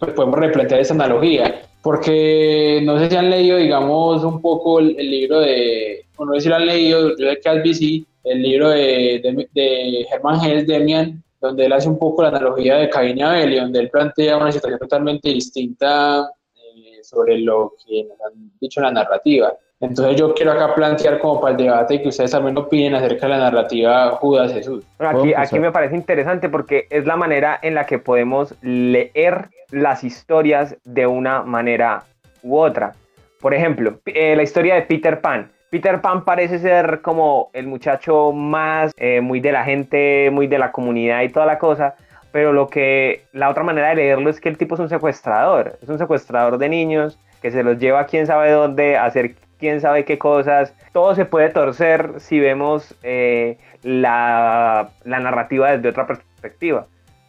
S10: pues podemos replantear esa analogía. Porque no sé si han leído, digamos, un poco el, libro de, o no sé si lo han leído, yo sé que has visto el libro de, de, de Hermann Hesse Demian, donde él hace un poco la analogía de Caín y Abel, y donde él plantea una situación totalmente distinta eh, sobre lo que nos han dicho en la narrativa. Entonces yo quiero acá plantear como para el debate y que ustedes también opinen acerca de la narrativa Judas-Jesús.
S4: aquí, aquí me parece interesante porque es la manera en la que podemos leer las historias de una manera u otra. Por ejemplo, eh, la historia de Peter Pan. Peter Pan parece ser como el muchacho más eh, muy de la gente, muy de la comunidad y toda la cosa, pero lo que la otra manera de leerlo es que el tipo es un secuestrador, es un secuestrador de niños que se los lleva a quién sabe dónde a hacer quién sabe qué cosas. Todo se puede torcer si vemos eh, la, la narrativa desde otra perspectiva.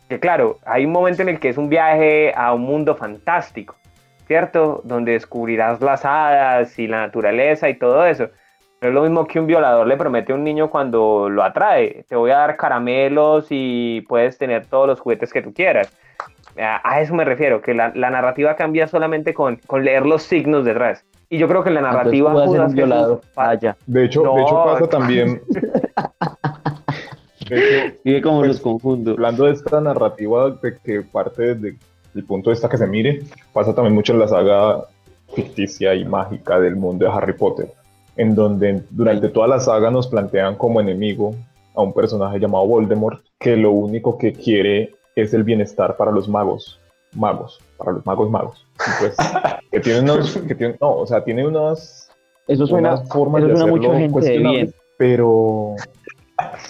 S4: Que claro, hay un momento en el que es un viaje a un mundo fantástico, ¿cierto? Donde descubrirás las hadas y la naturaleza y todo eso. No es lo mismo que un violador le promete a un niño cuando lo atrae. Te voy a dar caramelos y puedes tener todos los juguetes que tú quieras. A eso me refiero, que la, la narrativa cambia solamente con, con leer los signos detrás. Y yo creo que la narrativa.
S6: Judas violado.
S8: De hecho, de hecho pasa también.
S6: Vive como pues, los conjuntos.
S8: Hablando de esta narrativa de que parte desde el punto de vista que se mire, pasa también mucho en la saga ficticia y mágica del mundo de Harry Potter. en donde durante toda la saga nos plantean como enemigo a un personaje llamado Voldemort, que lo único que quiere es el bienestar para los magos, magos, para los magos magos. Pues, que tiene unos, que tiene, no, o sea, tiene unas,
S6: eso suena,
S8: unas formas
S6: eso
S8: de
S6: suena
S8: hacerlo
S6: mucho gente
S8: cuestionables,
S6: bien.
S8: pero,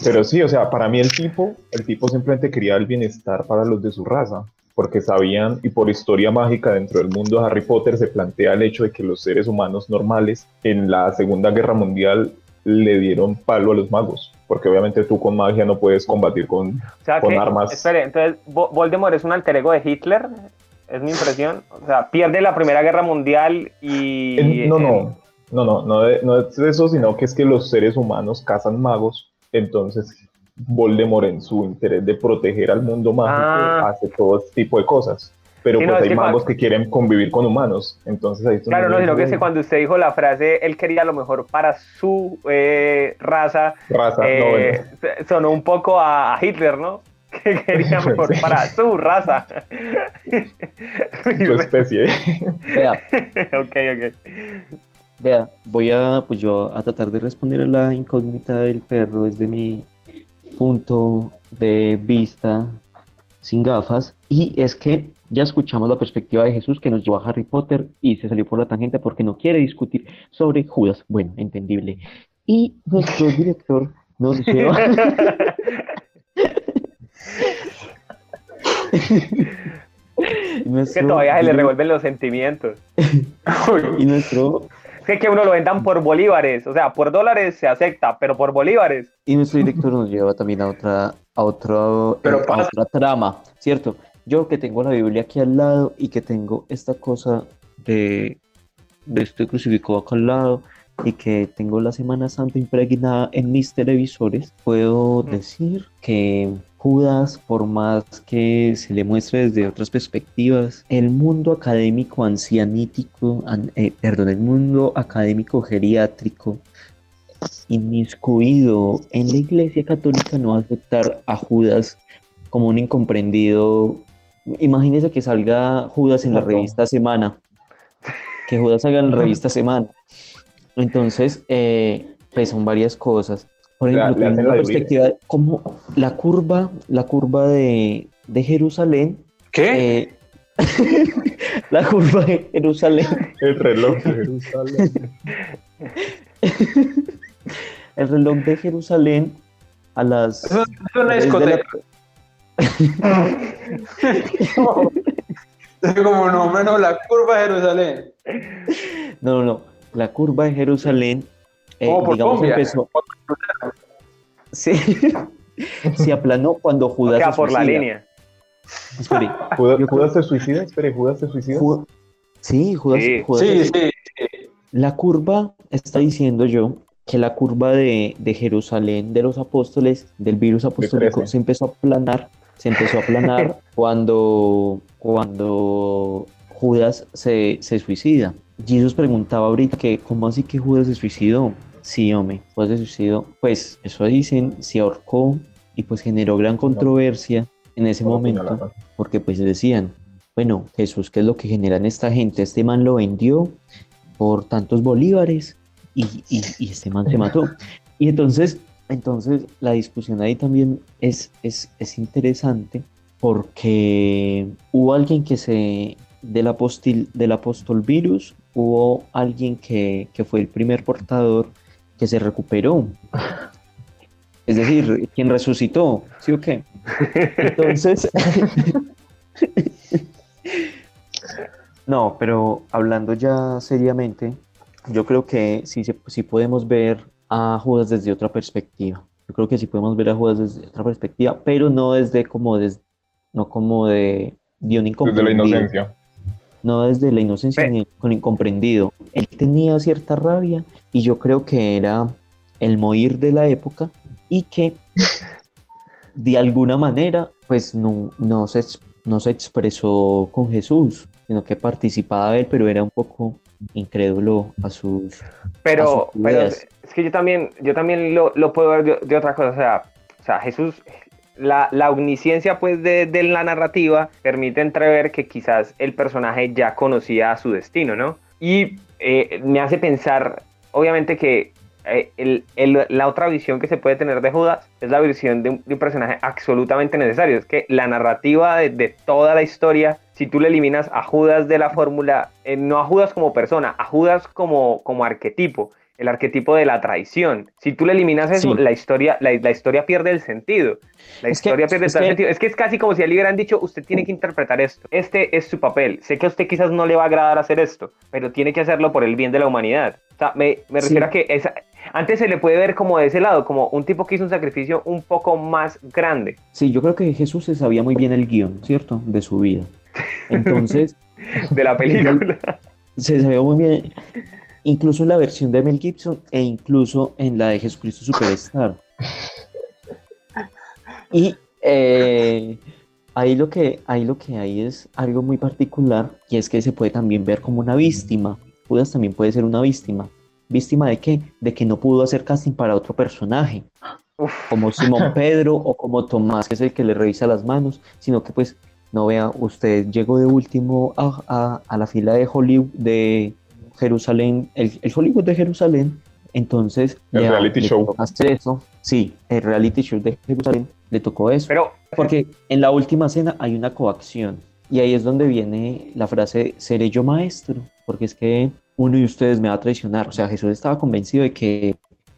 S8: pero sí, o sea, para mí el tipo, el tipo simplemente quería el bienestar para los de su raza, porque sabían, y por historia mágica dentro del mundo de Harry Potter se plantea el hecho de que los seres humanos normales en la Segunda Guerra Mundial le dieron palo a los magos, porque obviamente tú con magia no puedes combatir con,
S4: O sea
S8: con
S4: que,
S8: armas.
S4: espere, entonces Vo- Voldemort es un alter ego de Hitler, es mi impresión. O sea, pierde la Primera Guerra Mundial y...
S8: No, no, no, no, no, de- no es eso, sino que es que los seres humanos cazan magos, entonces Voldemort en su interés de proteger al mundo mágico
S4: Ah.
S8: hace todo este tipo de cosas. Pero
S4: Sí,
S8: pues
S4: es
S8: hay magos que quieren convivir con humanos, entonces ahí
S4: Claro, no, sino que es cuando usted dijo la frase, él quería lo mejor para su eh, raza,
S8: Raza, no,
S4: eh, sonó un poco a, a Hitler, ¿no? Que quería mejor
S8: Sí.
S4: para su raza.
S8: su especie.
S6: Vea,
S4: ok, ok.
S6: vea, voy a, pues yo a tratar de responder a la incógnita del perro desde mi punto de vista sin gafas. Y es que ya escuchamos la perspectiva de Jesús que nos llevó a Harry Potter y se salió por la tangente porque no quiere discutir sobre Judas. Bueno, entendible. Y nuestro director nos lleva...
S4: Es que todavía se le revuelven los sentimientos.
S6: Y nuestro,
S4: Es que que uno lo vendan por bolívares, o sea, por dólares se acepta, pero por bolívares.
S6: y nuestro director nos lleva también a otra, a otro,
S10: Pero
S6: eh, a otra trama, ¿cierto? Yo que tengo la Biblia aquí al lado y que tengo esta cosa de, de este crucifijo acá al lado y que tengo la Semana Santa impregnada en mis televisores, puedo decir que Judas, por más que se le muestre desde otras perspectivas, el mundo académico ancianítico, an- eh, perdón, el mundo académico geriátrico inmiscuido en la Iglesia Católica no va a aceptar a Judas como un incomprendido. Imagínese que salga Judas en la revista Semana, que Judas salga en la revista Semana. Entonces, eh, pues son varias cosas. Por ejemplo, la
S8: la
S6: perspectiva de cómo la curva, la curva de, de Jerusalén,
S10: ¿Qué?
S6: eh, la curva de Jerusalén
S8: El reloj de Jerusalén.
S6: el reloj de Jerusalén a las
S10: Eso, es una discoteca. Es como no, la curva de Jerusalén.
S6: No, no, no. La curva de Jerusalén, eh,
S10: Oh, por
S6: digamos,
S10: Colombia.
S6: empezó. Sí. Se aplanó cuando
S4: O
S6: Judas
S4: sea,
S6: se
S4: por la línea.
S6: Espere,
S8: ¿Judas,
S6: Yo creo-
S8: Judas se suicida? Espere, ¿Judas se suicida?
S6: Ju- Sí, Judas,
S4: Sí.
S6: Judas
S10: Sí,
S6: se-
S10: sí.
S6: La curva, está diciendo yo, que la curva de, de Jerusalén de los apóstoles, del virus apostólico, se empezó a aplanar, se empezó a aplanar cuando, cuando Judas se, se suicida. Jesús preguntaba ahorita que, ¿cómo así que Judas se suicidó? Sí, hombre, Judas se suicidó. Pues eso dicen, se ahorcó y pues generó gran controversia en ese momento porque pues decían, bueno, Jesús, ¿qué es lo que generan esta gente? Este man lo vendió por tantos bolívares y, y- y este man se mató. Y entonces, entonces la discusión ahí también es, es, es interesante porque hubo alguien que se, del, apóstol, del apóstol virus, hubo alguien que, que fue el primer portador que se recuperó. Es decir, quien resucitó, ¿sí o qué? Entonces, no, pero hablando ya seriamente, yo creo que sí, sí podemos ver a Judas desde otra perspectiva. Yo creo que sí podemos ver a Judas desde otra perspectiva, pero no desde como des- no como de, de un
S8: Desde la inocencia.
S6: No desde la inocencia ni con incomprendido. Él tenía cierta rabia y yo creo que era el morir de la época y que de alguna manera pues no, no, se, no se expresó con Jesús, sino que participaba de él, pero era un poco incrédulo a sus...
S4: Pero,
S6: a sus
S4: pero
S6: ideas.
S4: es que yo también, yo también lo, lo puedo ver de, de otra cosa. O sea, o sea Jesús, la, la omnisciencia pues de, de la narrativa permite entrever que quizás el personaje ya conocía su destino, ¿no? Y eh, me hace pensar obviamente que eh, el- el- la otra visión que se puede tener de Judas es la visión de un, personaje absolutamente necesario. Es que la narrativa de, de toda la historia, si tú le eliminas a Judas de la fórmula, eh, no a Judas como persona, a Judas como, como arquetipo, el arquetipo de la traición. Si tú le eliminas eso,
S6: Sí.
S4: la, historia, la, la historia pierde el sentido. La
S6: Es que-
S4: historia pierde
S6: es
S4: el
S6: que-
S4: sentido. Es que es casi como si a él le hubieran dicho, usted tiene que interpretar esto. Este es su papel. Sé que a usted quizás no le va a agradar hacer esto, pero tiene que hacerlo por el bien de la humanidad. O sea, me, me
S6: Sí.
S4: refiero a que esa, antes se le puede ver como de ese lado, como un tipo que hizo un sacrificio un poco más grande.
S6: Sí, yo creo que Jesús se sabía muy bien el guion, ¿cierto? De su vida. Entonces,
S4: de la película.
S6: se sabía muy bien, incluso en la versión de Mel Gibson e incluso en la de Jesucristo Superstar. Y eh, ahí, lo que, ahí lo que hay es algo muy particular y es que se puede también ver como una víctima. Judas también puede ser una víctima. ¿Víctima de qué? De que no pudo hacer casting para otro personaje, como Simón Pedro o como Tomás, que es el que le revisa las manos, sino que pues, no vea, usted llegó de último a, a- a la fila de Hollywood, de Jerusalén, el, el Hollywood de Jerusalén, entonces
S8: El
S6: ya
S8: reality
S6: le
S8: show.
S6: tocó hacer eso, sí, el reality show de Jerusalén le tocó eso.
S4: Pero
S6: Porque en la última cena hay una coacción. Y ahí es donde viene la frase, seré yo maestro. Porque es que uno de ustedes me va a traicionar. O sea, Jesús estaba convencido de que,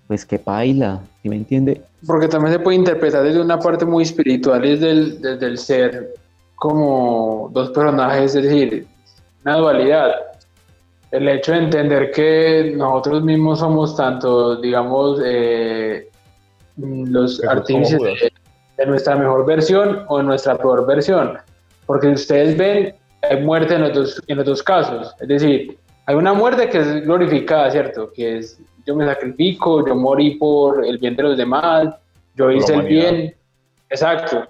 S6: pues que paila, ¿sí me entiende?
S10: Porque también se puede interpretar desde una parte muy espiritual, es del, desde el ser como dos personajes, es decir, una dualidad. El hecho de entender que nosotros mismos somos tanto, digamos, eh, los
S8: como
S10: artífices de, de nuestra mejor versión o de nuestra peor versión. Porque si ustedes ven, hay muerte en los dos, en los dos casos. Es decir, hay una muerte que es glorificada, ¿cierto? Que es yo me sacrifico, yo morí por el bien de los demás, yo hice el bien. Exacto.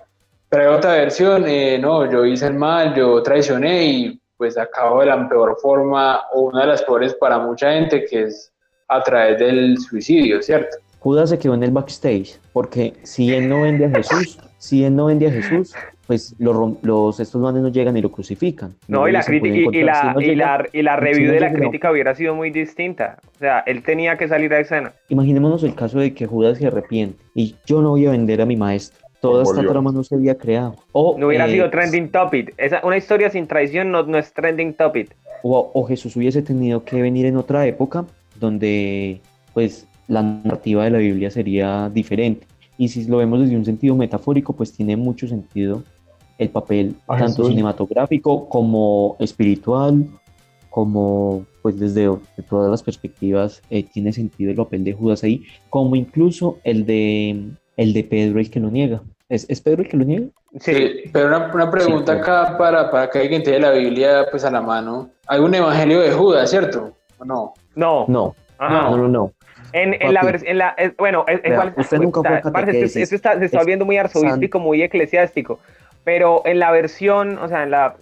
S10: Pero hay otra versión, eh, no, yo hice el mal, yo traicioné y pues acabo de la peor forma o una de las peores para mucha gente que es a través del suicidio, ¿cierto?
S6: Judas se quedó en el backstage. Porque si él no vende a Jesús, si él no vende a Jesús, pues los, los estos manes no llegan y lo crucifican.
S4: No, y la, y, y.
S6: Si
S4: la,
S6: no
S4: y, la, y la
S6: si
S4: review
S6: no
S4: de la
S6: no.
S4: crítica hubiera sido muy distinta. O sea, él tenía que salir a escena.
S6: Imaginémonos el caso de que Judas se arrepiente y yo no voy a vender a mi maestro. Toda esta trama no se había creado. O,
S4: No hubiera
S6: eh,
S4: sido trending topic. Esa, una historia sin traición no, no es trending topic.
S6: o, o Jesús hubiese tenido que venir en otra época donde pues la narrativa de la Biblia sería diferente. Y si lo vemos desde un sentido metafórico, pues tiene mucho sentido el papel
S8: Ah,
S6: tanto cinematográfico como espiritual, como pues desde de todas las perspectivas eh, tiene sentido el papel de Judas ahí, como incluso el de el de Pedro el que lo niega. ¿Es, es Pedro el que lo niega?
S4: Sí.
S10: Sí, pero una, una pregunta
S6: Sí,
S10: acá para, para que alguien tenga la Biblia pues a la mano. Hay un evangelio de Judas, ¿cierto? ¿O no?
S4: No.
S6: No,
S4: Ajá.
S6: no, no, no.
S4: En, en la en la es- bueno, es,
S6: Vea,
S4: igual-
S6: usted nunca fue
S4: esto-
S6: catequesis.
S4: esto está, se está
S6: Es
S4: volviendo muy arzobístico, muy eclesiástico. Pero en la versión, o sea, en la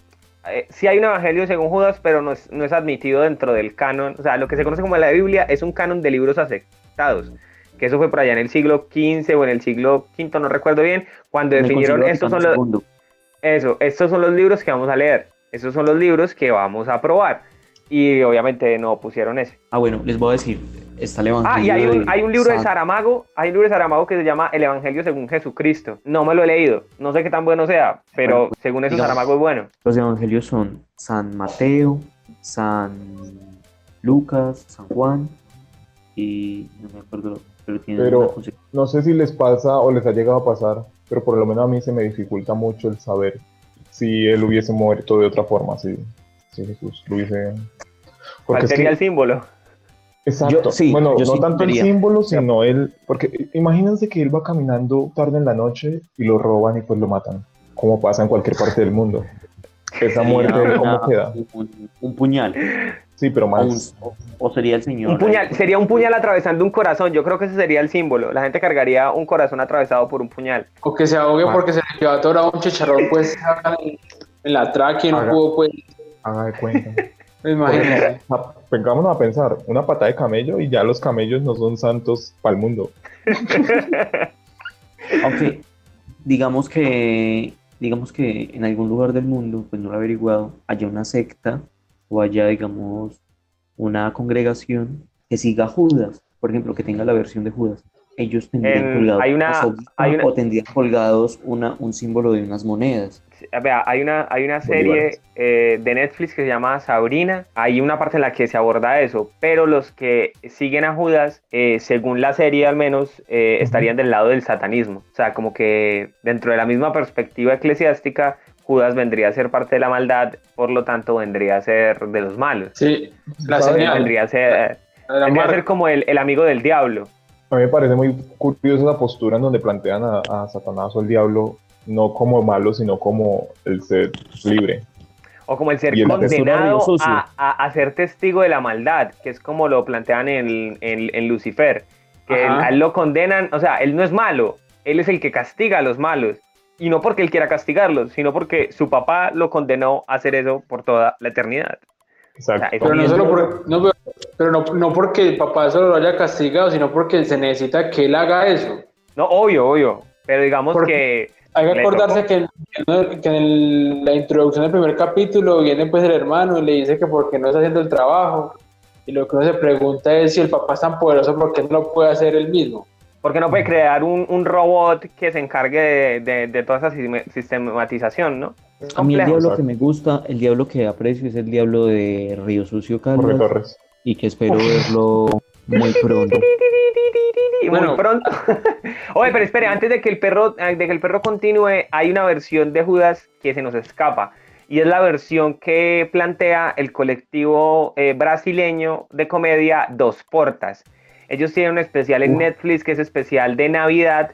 S4: eh, sí hay un evangelio según Judas, pero no es, no es admitido dentro del canon. O sea, lo que se conoce como la Biblia es un canon de libros aceptados. Que eso fue por allá en el siglo XV o en el siglo V, no recuerdo bien, cuando definieron estos son los, eso, estos son los libros que vamos a leer. Estos son los libros que vamos a probar. Y obviamente no pusieron ese.
S6: Ah, bueno, les voy a decir, está el Evangelio
S4: Ah, y hay un,
S6: de
S4: hay un libro de Saramago, hay un libro de Saramago que se llama El Evangelio según Jesucristo. No me lo he leído, no sé qué tan bueno sea, pero
S6: Bueno,
S4: según eso
S6: digamos-
S4: Saramago es bueno.
S6: Los evangelios son San Mateo, San Lucas, San Juan y no me acuerdo, pero
S8: No sé si les pasa o les ha llegado a pasar, pero por lo menos a mí se me dificulta mucho el saber si él hubiese muerto de otra forma, si, si Jesús lo hubiese...
S4: ¿Cuál
S8: Porque es
S4: sería
S8: que-
S4: el símbolo?
S8: Exacto.
S6: Yo- sí,
S8: bueno,
S6: yo
S8: no
S6: sí
S8: tanto el símbolo, sino él, porque imagínense que él va caminando tarde en la noche y lo roban y pues lo matan, como pasa en cualquier parte del mundo. Esa muerte, ¿cómo queda?
S6: Un, un puñal
S8: Sí, pero
S6: o,
S8: más...
S6: un- o- o sería el Señor.
S4: Un puñal, sería un puñal atravesando un corazón, yo creo que ese sería el símbolo. La gente cargaría un corazón atravesado por un puñal.
S10: O que se ahogue
S8: Ah.
S10: porque se le quedó atorado un chicharrón pues en, en la tráquea y no pudo pues,
S8: Haga de cuenta.
S10: imagínate.
S8: Ah, Vengámonos a pensar, una pata de camello y ya los camellos no son santos para el mundo.
S6: Aunque digamos que digamos que en algún lugar del mundo, pues no lo he averiguado, haya una secta o haya, digamos, una congregación que siga Judas, por ejemplo, que tenga la versión de Judas. Ellos tendrían
S4: En-
S6: colgados
S4: hay una- hay una-
S6: o tendrían colgados una, un símbolo de unas monedas.
S4: Vea, hay una, hay una serie eh, de Netflix que se llama Sabrina. Hay una parte en la que se aborda eso, pero los que siguen a Judas, eh, según la serie al menos, eh, estarían del lado del satanismo. O sea, como que dentro de la misma perspectiva eclesiástica, Judas vendría a ser parte de la maldad, por lo tanto vendría a ser de los malos.
S10: Sí, la señal.
S4: Vendría a ser,
S10: la
S4: vendría a ser como el, el amigo del diablo.
S8: A mí me parece muy curiosa esa postura en donde plantean a, a Satanás o al diablo no como malo, sino como el ser libre.
S4: O como el ser
S8: el
S4: condenado a, a- a ser testigo de la maldad, que es como lo plantean en, en- en Lucifer, que
S10: Ajá.
S4: a él lo condenan, o sea, él no es malo, él es el que castiga a los malos. Y no porque él quiera castigarlos, sino porque su papá lo condenó a hacer eso por toda la eternidad.
S8: Exacto.
S4: O sea, eso
S10: Pero no solo por, no, pero- no, no porque el papá solo lo haya castigado, sino porque se necesita que él haga eso.
S4: No, obvio, obvio. Pero digamos
S10: Porque
S4: que
S10: Hay que acordarse que, en- que en el- la introducción del primer capítulo viene pues el hermano y le dice que porque no está haciendo el trabajo. Y lo que uno se pregunta es si el papá es tan poderoso, ¿por qué no lo puede hacer él mismo?
S4: Porque no puede crear un, un robot que se encargue de, de- de toda esa sistema- sistematización, ¿no? Es
S6: A mí el diablo que me gusta, el diablo que aprecio es el diablo de Río Sucio
S8: Torres.
S6: y que espero verlo muy pronto.
S4: Y muy
S10: Bueno.
S4: pronto. Oye, pero espere, antes de que el perro, de que el perro continúe, hay una versión de Judas que se nos escapa. Y es la versión que plantea el colectivo eh, brasileño de comedia Dos Portas. Ellos tienen un especial en Netflix que es especial de Navidad,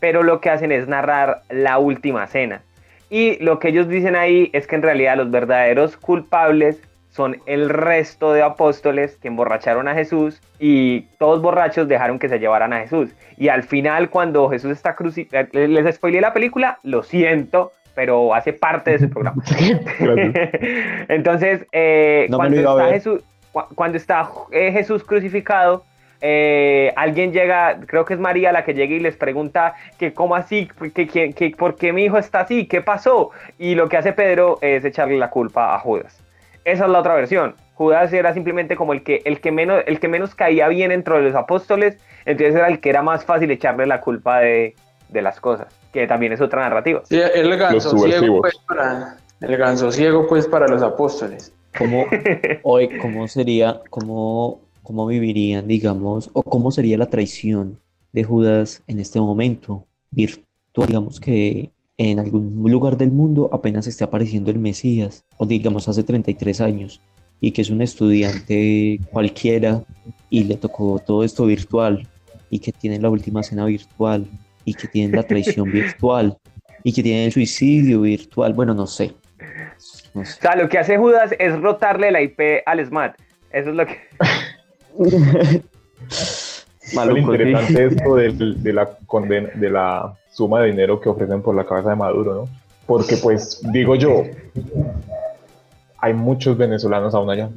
S4: pero lo que hacen es narrar la última cena. Y lo que ellos dicen ahí es que en realidad los verdaderos culpables son el resto de apóstoles que emborracharon a Jesús y todos borrachos dejaron que se llevaran a Jesús. Y al final, cuando Jesús está crucificado, les spoileé la película, lo siento, pero hace parte de ese programa. Entonces, eh,
S6: No
S4: cuando, está. Jesús, cu- cuando está eh, Jesús crucificado, eh, alguien llega, creo que es María la que llega y les pregunta que cómo así, que, que, que por qué mi hijo está así, qué pasó. Y lo que hace Pedro es echarle la culpa a Judas. Esa es la otra versión. Judas era simplemente como el que, el que, menos, el que menos caía bien entre los apóstoles, entonces era el que era más fácil echarle la culpa de, de las cosas, que también es otra narrativa.
S10: Sí, el ganso ciego pues para el ganso ciego pues para los apóstoles.
S6: ¿Cómo, hoy, cómo sería, cómo, cómo vivirían, digamos, o cómo sería la traición de Judas en este momento virtual? Digamos que en algún lugar del mundo apenas esté apareciendo el Mesías, o digamos hace 33 años, y que es un estudiante cualquiera y le tocó todo esto virtual, y que tiene la última cena virtual, y que tiene la traición virtual, y que tiene el suicidio virtual, bueno, no sé. No sé.
S4: O sea, lo que hace Judas es rotarle la IP al SMAT. Eso es lo que...
S8: Es
S6: Maluco, sí.
S8: interesante esto del- de, la condena, de la suma de dinero que ofrecen por la cabeza de Maduro, ¿no? Porque, pues, digo yo, hay muchos venezolanos aún allá.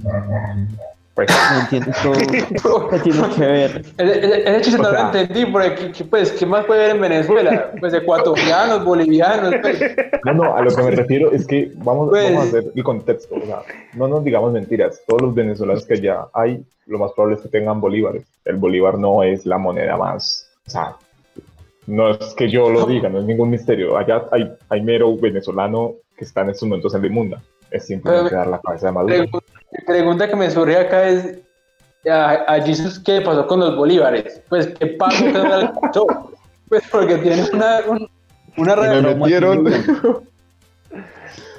S8: Pues,
S6: No entiendo todo. ¿Qué tiene que ver?
S10: Ese, ese- ese chiste
S8: O
S10: no
S8: sea-
S10: lo entendí, porque ¿qué, qué, pues, ¿qué más puede haber en Venezuela? Pues ecuatorianos, bolivianos, pues.
S8: no, no, a lo que me refiero es que vamos,
S10: Pues-
S8: vamos a hacer el contexto. O sea, no nos digamos mentiras. Todos los venezolanos que allá hay, lo más probable es que tengan bolívares. El bolívar no es la moneda más. O sea, no es que yo lo diga, no es ningún misterio. Allá hay, hay mero venezolano que está en estos momentos en la inmunda. Es simplemente
S10: Pero-
S8: dar la cabeza de Maduro.
S10: Pregunta, pregunta que me surge acá es, a, a Jesus, ¿qué pasó con los bolívares? Pues, ¿qué pasó que no alcanzó? Pues porque tiene una, un- una
S8: Me
S10: relación
S8: metieron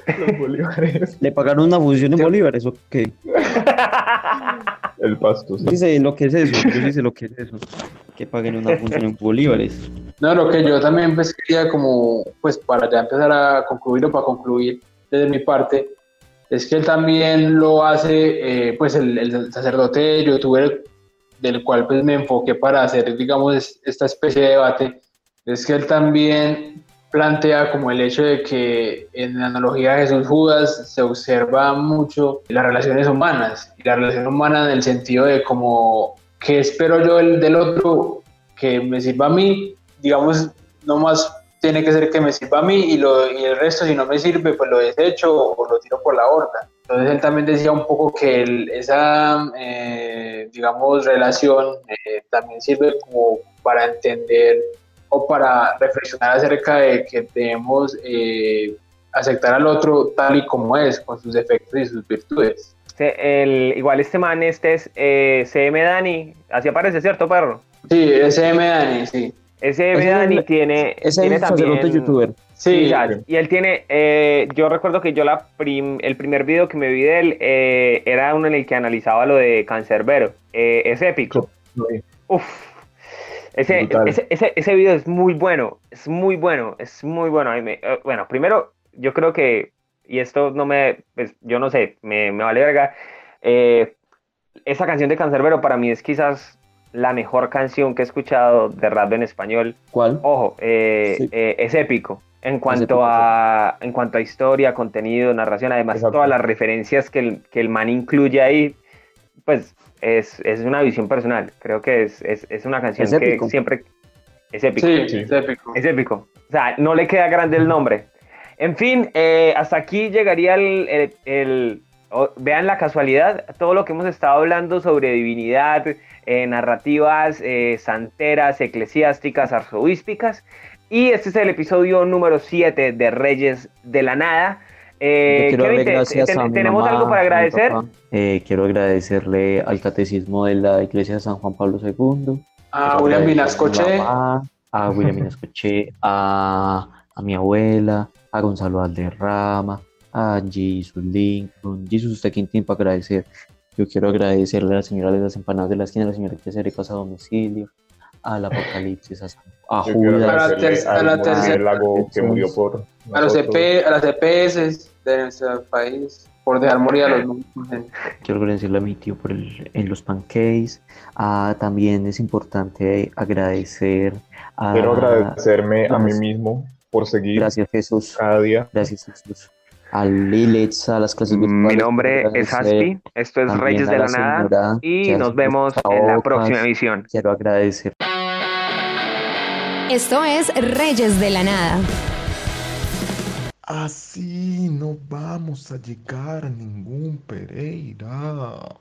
S8: los bolívares.
S6: ¿Le pagaron una función en bolívares o qué?
S8: El pasto. sí.
S6: Yo sí sé lo que es eso, yo sí sé lo que es eso. Que paguen una función en bolívares.
S10: No, lo que yo también pues quería como, pues para ya empezar a concluir o para concluir desde mi parte, es que él también lo hace, eh, pues el, el sacerdote youtuber del cual pues me enfoqué para hacer, digamos, es- esta especie de debate, es que él también plantea como el hecho de que en la analogía de Jesús Judas se observa mucho las relaciones humanas, y la relación humana en el sentido de como, ¿qué espero yo del, del otro que me sirva a mí? Digamos, no más tiene que ser que me sirva a mí y, lo, y el resto si no me sirve pues lo desecho o lo tiro por la borda. Entonces él también decía un poco que esa, eh, digamos, relación eh, también sirve como para entender o para reflexionar acerca de que debemos eh, aceptar al otro tal y como es, con sus defectos y sus virtudes.
S4: El, igual este man, este es CM Dani, así aparece, ¿cierto, perro?
S10: Sí, CM Dani, sí.
S4: SM Dani tiene,
S6: ese
S4: tiene
S6: es el
S4: también...
S6: youtuber.
S4: Sí, ya, y él tiene, eh, yo recuerdo que yo la prim- el primer video que me vi de él eh, era uno en el que analizaba lo de Cancerbero. Eh, es épico. Uf. Ese, ese, ese, ese video es muy bueno, es muy bueno, es muy bueno. Me- eh, bueno, primero, yo creo que, y esto no me, pues, yo no sé, me, me vale verga, eh, esa canción de Cancerbero para mí es quizás la mejor canción que he escuchado de rap en español.
S6: ¿Cuál?
S4: Ojo, eh,
S6: Sí.
S4: eh, es épico. En cuanto,
S6: épico,
S4: a, en cuanto a historia, contenido, narración, además
S8: Exacto.
S4: todas las referencias que el, que el man incluye ahí, pues es, es una visión personal. Creo que es, es, es una canción
S6: Es
S4: que
S6: épico.
S4: siempre es épico.
S10: Sí,
S8: Sí.
S10: es épico.
S4: Es épico. O sea, no le queda grande el nombre. En fin, eh, hasta aquí llegaría el... el- el- o- vean la casualidad, todo lo que hemos estado hablando sobre divinidad, eh, narrativas eh, santeras, eclesiásticas, arzobíspicas. Y este es el episodio número 7 de Reyes de la Nada. Eh,
S6: quiero
S4: Kevin,
S6: darle
S4: te-
S6: gracias
S4: te-
S6: a mi
S4: ¿Tenemos
S6: mamá,
S4: algo para
S6: a
S4: agradecer?
S6: Eh, quiero agradecerle al Catecismo de la Iglesia de San Juan Pablo II.
S10: A William
S6: a
S10: Vinascoche.
S6: mamá, A William Vinascoche, a, a mi abuela, a Gonzalo Valderrama, a Jesus Lincoln. Jesus, ¿usted quién tiene para agradecer? Yo quiero agradecerle a la señora de las empanadas de la esquina, a la señora que se ricas a domicilio, al Apocalipsis, a, a Judas.
S10: A la tercera-
S8: murciélago que murió por
S10: A los,
S8: nosotros.
S10: EP, a las EPS de nuestro país por dejar morir a los niños.
S6: Quiero agradecerle a mi tío por el, en los pancakes. Ah, también es importante agradecer a...
S8: Quiero agradecerme a mí mismo por seguir
S6: Gracias Jesús.
S8: cada día.
S6: Gracias Jesús. A Lilith, a las clases virtuales.
S4: Mi nombre es Haspi, esto es Reyes de la
S6: señora
S4: Nada y nos vemos en la próxima emisión.
S6: Quiero agradecer
S9: Esto es Reyes de la Nada.
S1: Así no vamos a llegar a ningún Pereira.